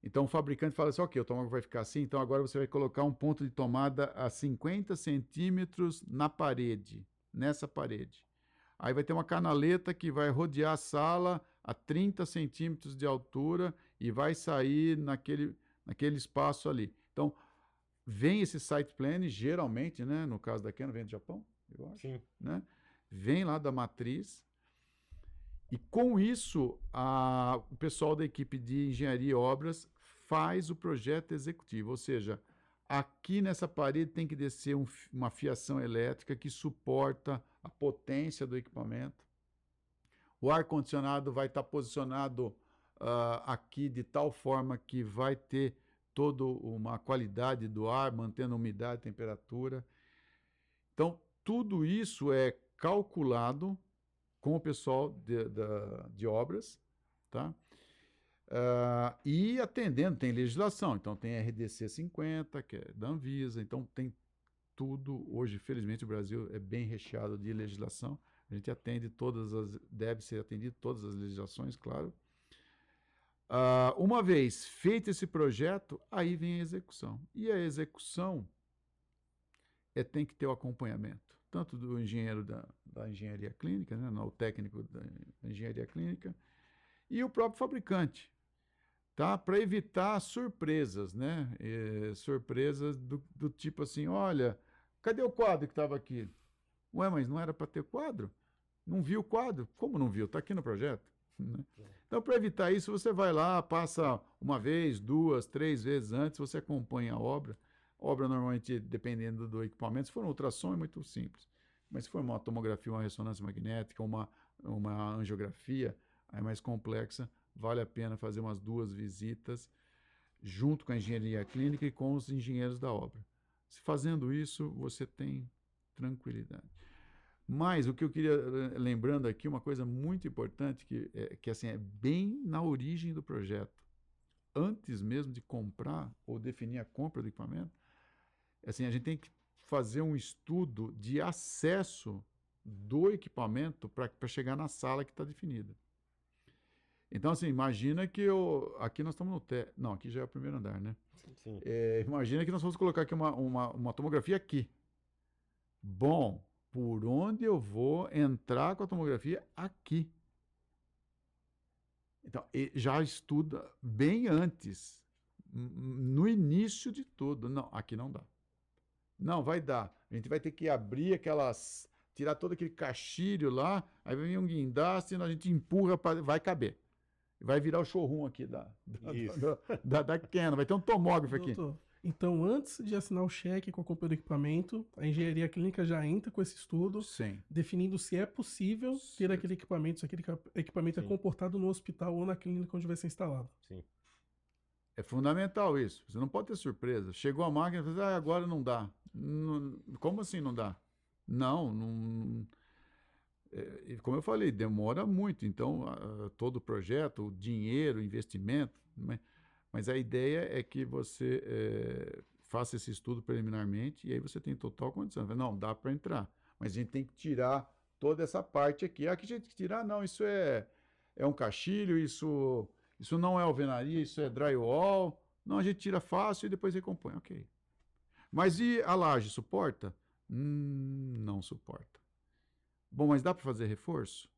então o fabricante fala assim, ok, o tomógrafo vai ficar assim, então agora você vai colocar um ponto de tomada a 50 centímetros na parede, nessa parede. Aí vai ter uma canaleta que vai rodear a sala a 30 centímetros de altura e vai sair naquele, naquele espaço ali. Então, vem esse site plan, geralmente, né, no caso da Canon, vem do Japão, eu acho. Sim. Né? Vem lá da matriz, e com isso, a, o pessoal da equipe de engenharia e obras faz o projeto executivo, ou seja, aqui nessa parede tem que descer um, uma fiação elétrica que suporta a potência do equipamento. O ar-condicionado vai estar posicionado uh, aqui de tal forma que vai ter toda uma qualidade do ar, mantendo a umidade e temperatura. Então, tudo isso é calculado com o pessoal de, de, de obras, tá? Uh, e atendendo, tem legislação, então tem RDC 50, que é da Anvisa, então tem tudo. Hoje, felizmente, o Brasil é bem recheado de legislação. A gente atende todas as, deve ser atendido todas as legislações, claro. Uh, uma vez feito esse projeto, aí vem a execução. E a execução é, tem que ter o acompanhamento, tanto do engenheiro da, da engenharia clínica, né, o técnico da engenharia clínica, e o próprio fabricante tá? Para evitar surpresas, né? E, surpresas do, do, tipo assim, olha, cadê o quadro que estava aqui? Ué, mas não era para ter quadro? Não viu o quadro? Como não viu? Está aqui no projeto. Né? Então, para evitar isso, você vai lá, passa uma vez, duas, três vezes antes, você acompanha a obra. A obra, normalmente, dependendo do equipamento, se for um ultrassom, é muito simples. Mas se for uma tomografia, uma ressonância magnética, uma, uma angiografia, é mais complexa, vale a pena fazer umas duas visitas junto com a engenharia clínica e com os engenheiros da obra. Se fazendo isso, você tem tranquilidade. Mas o que eu queria, eh, lembrando aqui, uma coisa muito importante, que, é, que assim, é bem na origem do projeto. Antes mesmo de comprar ou definir a compra do equipamento, assim, a gente tem que fazer um estudo de acesso do equipamento para chegar na sala que está definida. Então, assim, imagina que eu. Aqui nós estamos no té. Não, aqui já é o primeiro andar, né? Sim. É, imagina que nós vamos colocar aqui uma, uma, uma tomografia aqui. Bom, por onde eu vou entrar com a tomografia? Aqui. Então, já estuda bem antes, no início de tudo. Não, aqui não dá. Não, vai dar. A gente vai ter que abrir aquelas. tirar todo aquele caixilho lá, aí vir um guindaste, a gente empurra, pra, vai caber. Vai virar o showroom aqui da, da, da, da, Canon. Vai ter um tomógrafo aqui. Doutor, então, antes de assinar o cheque com a compra do equipamento, a engenharia clínica já entra com esse estudo, Sim. definindo se é possível Sim. ter aquele equipamento, se aquele equipamento é Sim. é comportado no hospital ou na clínica onde vai ser instalado. Sim. É fundamental isso. Você não pode ter surpresa. Chegou a máquina e falou, ah, agora não dá. Não, como assim não dá? Não, não é, como eu falei, demora muito. Então, todo o projeto, o dinheiro, o investimento. Né? Mas a ideia é que você é, faça esse estudo preliminarmente e aí você tem total condição. Não, dá para entrar. Mas a gente tem que tirar toda essa parte aqui. Ah, que a gente tem que tirar? Não, isso é, é um caixilho, isso, isso não é alvenaria, isso é drywall. Não, a gente tira fácil e depois recompõe. Ok. Mas e a laje suporta? Hum, não suporta. Bom, mas dá para fazer reforço?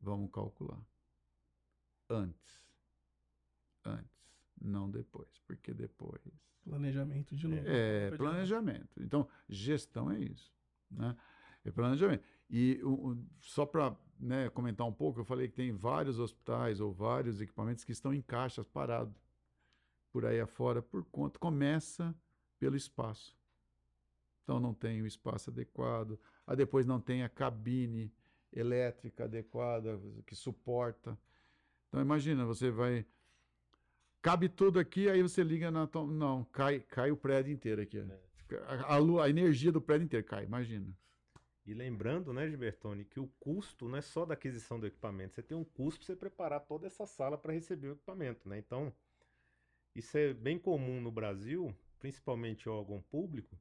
Vamos calcular. Antes. Antes, não depois, porque depois. Planejamento de novo. É, planejamento. Então, gestão é isso. Né? É planejamento. E um, só para né, comentar um pouco, eu falei que tem vários hospitais ou vários equipamentos que estão em caixas parados por aí afora por conta. Começa pelo espaço. Então não tem o espaço adequado, aí depois não tem a cabine elétrica adequada que suporta. Então imagina, você vai cabe tudo aqui, aí você liga na não, cai, cai o prédio inteiro aqui. É. A, a, a energia do prédio inteiro cai, imagina. E lembrando, né, Gilbertone, que o custo não é só da aquisição do equipamento, você tem um custo para você preparar toda essa sala para receber o equipamento, né? Então, isso é bem comum no Brasil, principalmente órgão público,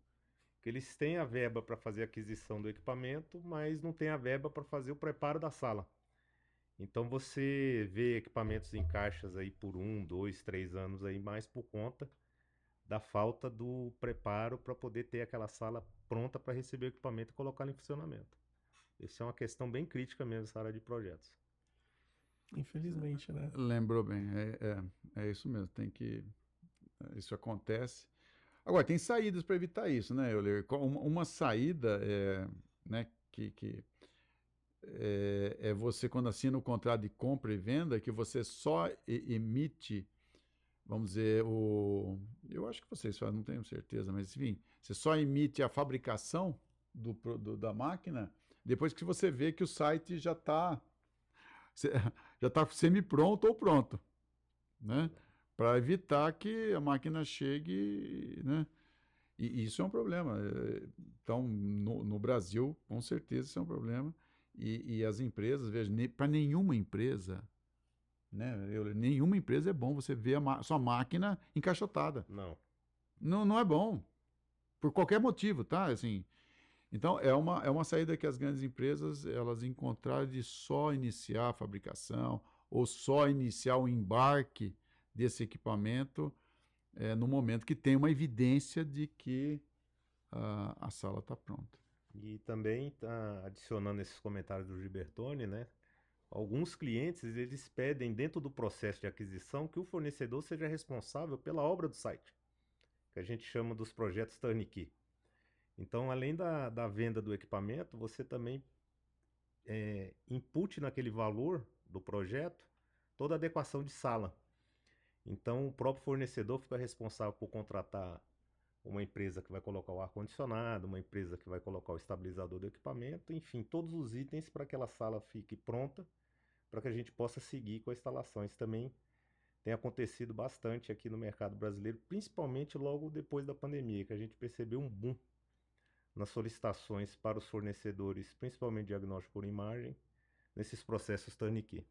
que eles têm a verba para fazer a aquisição do equipamento, mas não tem a verba para fazer o preparo da sala. Então você vê equipamentos em caixas aí por um, dois, três anos aí, mais por conta da falta do preparo para poder ter aquela sala pronta para receber o equipamento e colocá-lo em funcionamento. Isso é uma questão bem crítica mesmo, essa área de projetos. Infelizmente, né? Lembrou bem, é, é, é isso mesmo, tem que. Isso acontece. Agora, tem saídas para evitar isso, né, Euler? Uma, uma saída é, né, que, que é, é, você, quando assina o contrato de compra e venda, que você só emite vamos dizer, o. Eu acho que vocês não tenho certeza, mas enfim, você só emite a fabricação do, do da máquina depois que você vê que o site já está já está semi-pronto ou pronto, né? Para evitar que a máquina chegue, né? E isso é um problema. Então, no, no Brasil, com certeza isso é um problema. E, e as empresas, veja, para nenhuma empresa né? Eu, nenhuma empresa é bom você ver a sua máquina encaixotada. Não. Não, não é bom. Por qualquer motivo, tá? Assim, então, é uma, é uma saída que as grandes empresas elas encontraram de só iniciar a fabricação ou só iniciar o embarque desse equipamento é, no momento que tem uma evidência de que uh, a sala está pronta. E também, tá adicionando esses comentários do Gibertone, né? Alguns clientes eles pedem dentro do processo de aquisição que o fornecedor seja responsável pela obra do site, que a gente chama dos projetos turnkey. Então, além da, da venda do equipamento, você também é, input naquele valor do projeto toda a adequação de sala. Então, o próprio fornecedor fica responsável por contratar uma empresa que vai colocar o ar-condicionado, uma empresa que vai colocar o estabilizador do equipamento, enfim, todos os itens para que aquela sala fique pronta para que a gente possa seguir com a instalação. Isso também tem acontecido bastante aqui no mercado brasileiro, principalmente logo depois da pandemia, que a gente percebeu um boom nas solicitações para os fornecedores, principalmente diagnóstico por imagem, nesses processos turnkey.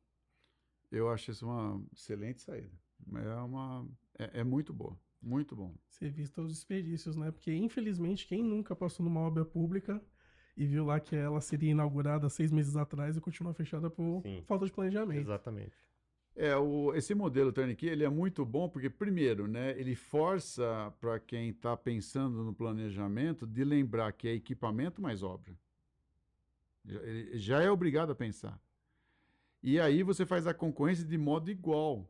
Eu acho isso uma excelente saída. É, uma, é, é muito boa, muito bom. Você vista os desperdícios, né? Porque, infelizmente, quem nunca passou numa obra pública e viu lá que ela seria inaugurada seis meses atrás e continua fechada por Sim, falta de planejamento. Exatamente. É, o, esse modelo turnkey ele é muito bom porque, primeiro, né, ele força para quem está pensando no planejamento de lembrar que é equipamento mais obra. Ele já é obrigado a pensar. E aí você faz a concorrência de modo igual.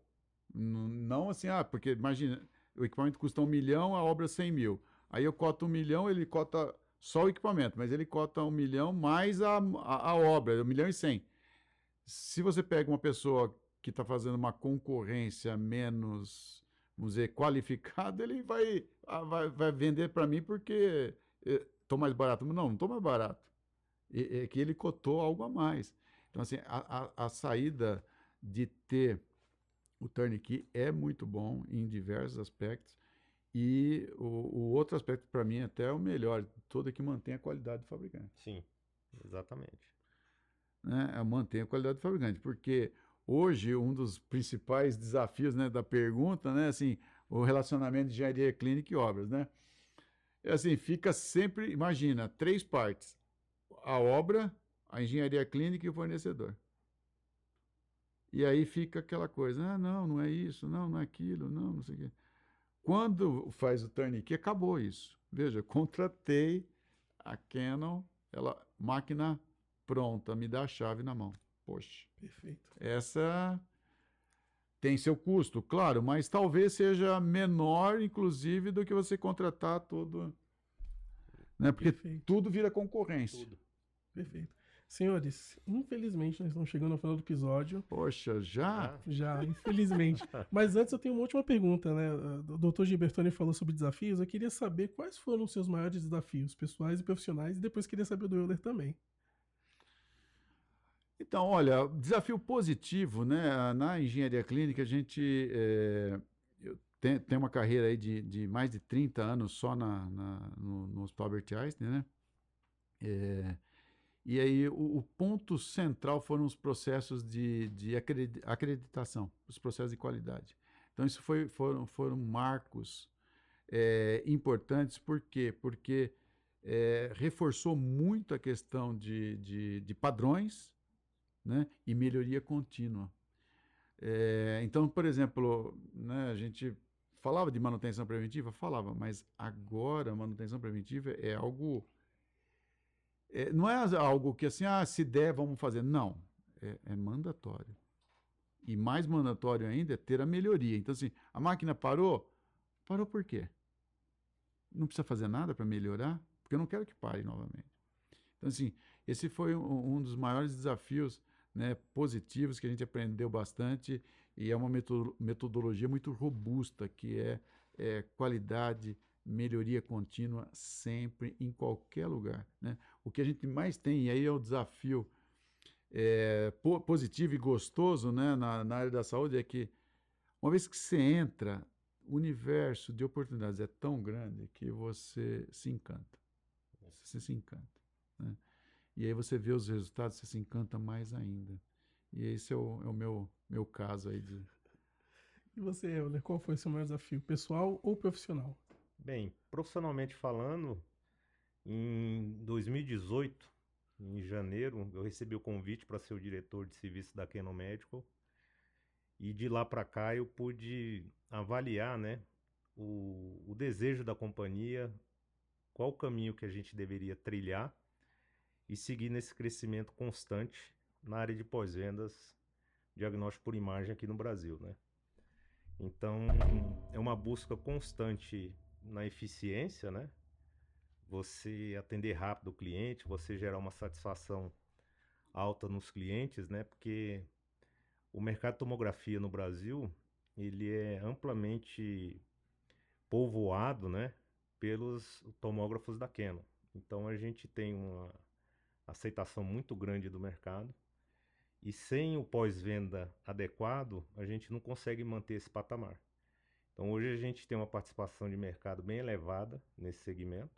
Não assim, ah, porque imagina, o equipamento custa um milhão, a obra 100 mil. Aí eu coto um milhão, ele cota só o equipamento, mas ele cota um milhão mais a, a, a obra, um milhão e cem. Se você pega uma pessoa que está fazendo uma concorrência menos, vamos dizer, qualificada, ele vai, ah, vai, vai vender para mim porque estou mais barato. Não, não estou mais barato. É, é que ele cotou algo a mais. Então, assim, a, a, a saída de ter o turnkey é muito bom em diversos aspectos. E o, o outro aspecto, para mim, até é o melhor, todo é que mantém a qualidade do fabricante. Sim, exatamente. Né? É manter a qualidade do fabricante, porque hoje um dos principais desafios né, da pergunta, né, assim, o relacionamento de engenharia clínica e obras, né? É assim, fica sempre, imagina, três partes: a obra, a engenharia clínica e o fornecedor. E aí fica aquela coisa, ah, não, não é isso, não, não é aquilo, não, não sei o quê. Quando faz o turnkey, acabou isso. Veja, contratei a Canon, ela máquina pronta, me dá a chave na mão. Poxa. Perfeito. Essa tem seu custo, claro, mas talvez seja menor, inclusive, do que você contratar todo. Né? Porque Perfeito. tudo vira concorrência. Tudo. Perfeito. Senhores, infelizmente nós estamos chegando ao final do episódio. Poxa, já? Ah, Já, infelizmente. Mas antes eu tenho uma última pergunta, né? O doutor Gilbertoni falou sobre desafios. Eu queria saber quais foram os seus maiores desafios, pessoais e profissionais, e depois queria saber do Euler também. Então, olha, desafio positivo, né? Na engenharia clínica, a gente é, tem uma carreira aí de, de mais de 30 anos só na, na- no, no Hospital Albert Einstein, né? É, e aí o, o ponto central foram os processos de, de acredi- acreditação, os processos de qualidade. Então, isso foi, foram, foram marcos é, importantes, por quê? Porque é, reforçou muito a questão de, de, de padrões, né, e melhoria contínua. É, então, por exemplo, né, a gente falava de manutenção preventiva, falava, mas agora manutenção preventiva é algo é, não é algo que assim, ah, se der, vamos fazer. Não, é, é mandatório. E mais mandatório ainda é ter a melhoria. Então, assim, a máquina parou, parou por quê? Não precisa fazer nada para melhorar, porque eu não quero que pare novamente. Então, assim, esse foi um, um dos maiores desafios né, positivos que a gente aprendeu bastante e é uma meto- metodologia muito robusta, que é, é qualidade, melhoria contínua sempre, em qualquer lugar. Né? O que a gente mais tem, e aí é o desafio é, po- positivo e gostoso né, na, na área da saúde, é que uma vez que você entra, o universo de oportunidades é tão grande que você se encanta. Você se encanta. Né? E aí você vê os resultados, você se encanta mais ainda. E esse é o, é o meu, meu caso aí de. E você, Euler, qual foi o seu maior desafio, pessoal ou profissional? Bem, profissionalmente falando, em 2018, em janeiro, eu recebi o convite para ser o diretor de serviço da Canon Medical. E de lá para cá eu pude avaliar, né, o, o desejo da companhia, qual o caminho que a gente deveria trilhar e seguir nesse crescimento constante na área de pós-vendas, diagnóstico por imagem aqui no Brasil, né? Então, é uma busca constante na eficiência, né? Você atender rápido o cliente, você gerar uma satisfação alta nos clientes, né? Porque o mercado de tomografia no Brasil, ele é amplamente povoado, né? Pelos tomógrafos da Canon. Então, a gente tem uma aceitação muito grande do mercado. E sem o pós-venda adequado, a gente não consegue manter esse patamar. Então hoje a gente tem uma participação de mercado bem elevada nesse segmento.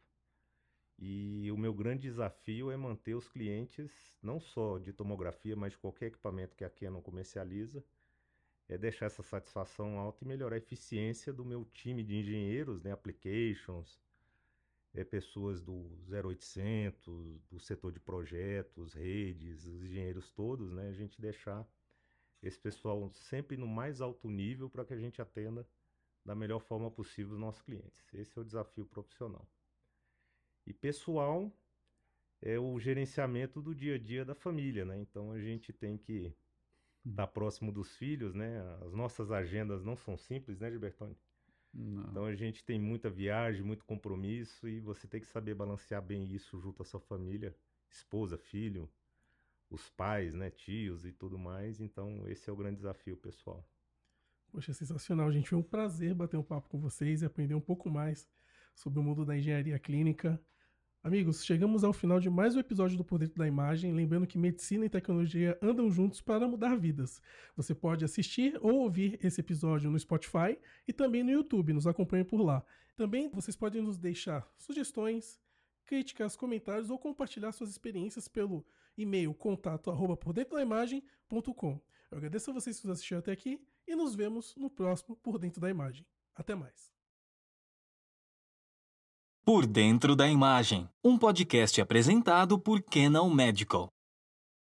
E o meu grande desafio é manter os clientes, não só de tomografia, mas de qualquer equipamento que a Canon comercializa, é deixar essa satisfação alta e melhorar a eficiência do meu time de engenheiros, né, applications, é, pessoas do 0800, do setor de projetos, redes, os engenheiros todos, né? A gente deixar esse pessoal sempre no mais alto nível para que a gente atenda da melhor forma possível os nossos clientes. Esse é o desafio profissional. E pessoal é o gerenciamento do dia a dia da família, né? Então a gente tem que estar próximo dos filhos, né? As nossas agendas não são simples, né, Gilbertone? Não. Então a gente tem muita viagem, muito compromisso e você tem que saber balancear bem isso junto à sua família, esposa, filho, os pais, né, tios e tudo mais. Então esse é o grande desafio, pessoal. Poxa, sensacional, gente. Foi um prazer bater um papo com vocês e aprender um pouco mais sobre o mundo da engenharia clínica. Amigos, chegamos ao final de mais um episódio do Por Dentro da Imagem, lembrando que medicina e tecnologia andam juntos para mudar vidas. Você pode assistir ou ouvir esse episódio no Spotify e também no YouTube, nos acompanhe por lá. Também vocês podem nos deixar sugestões, críticas, comentários ou compartilhar suas experiências pelo e-mail contato por dentro da imagem.com. Eu agradeço a vocês que nos assistiram até aqui e nos vemos no próximo Por Dentro da Imagem. Até mais. Por Dentro da Imagem, um podcast apresentado por Canon Medical.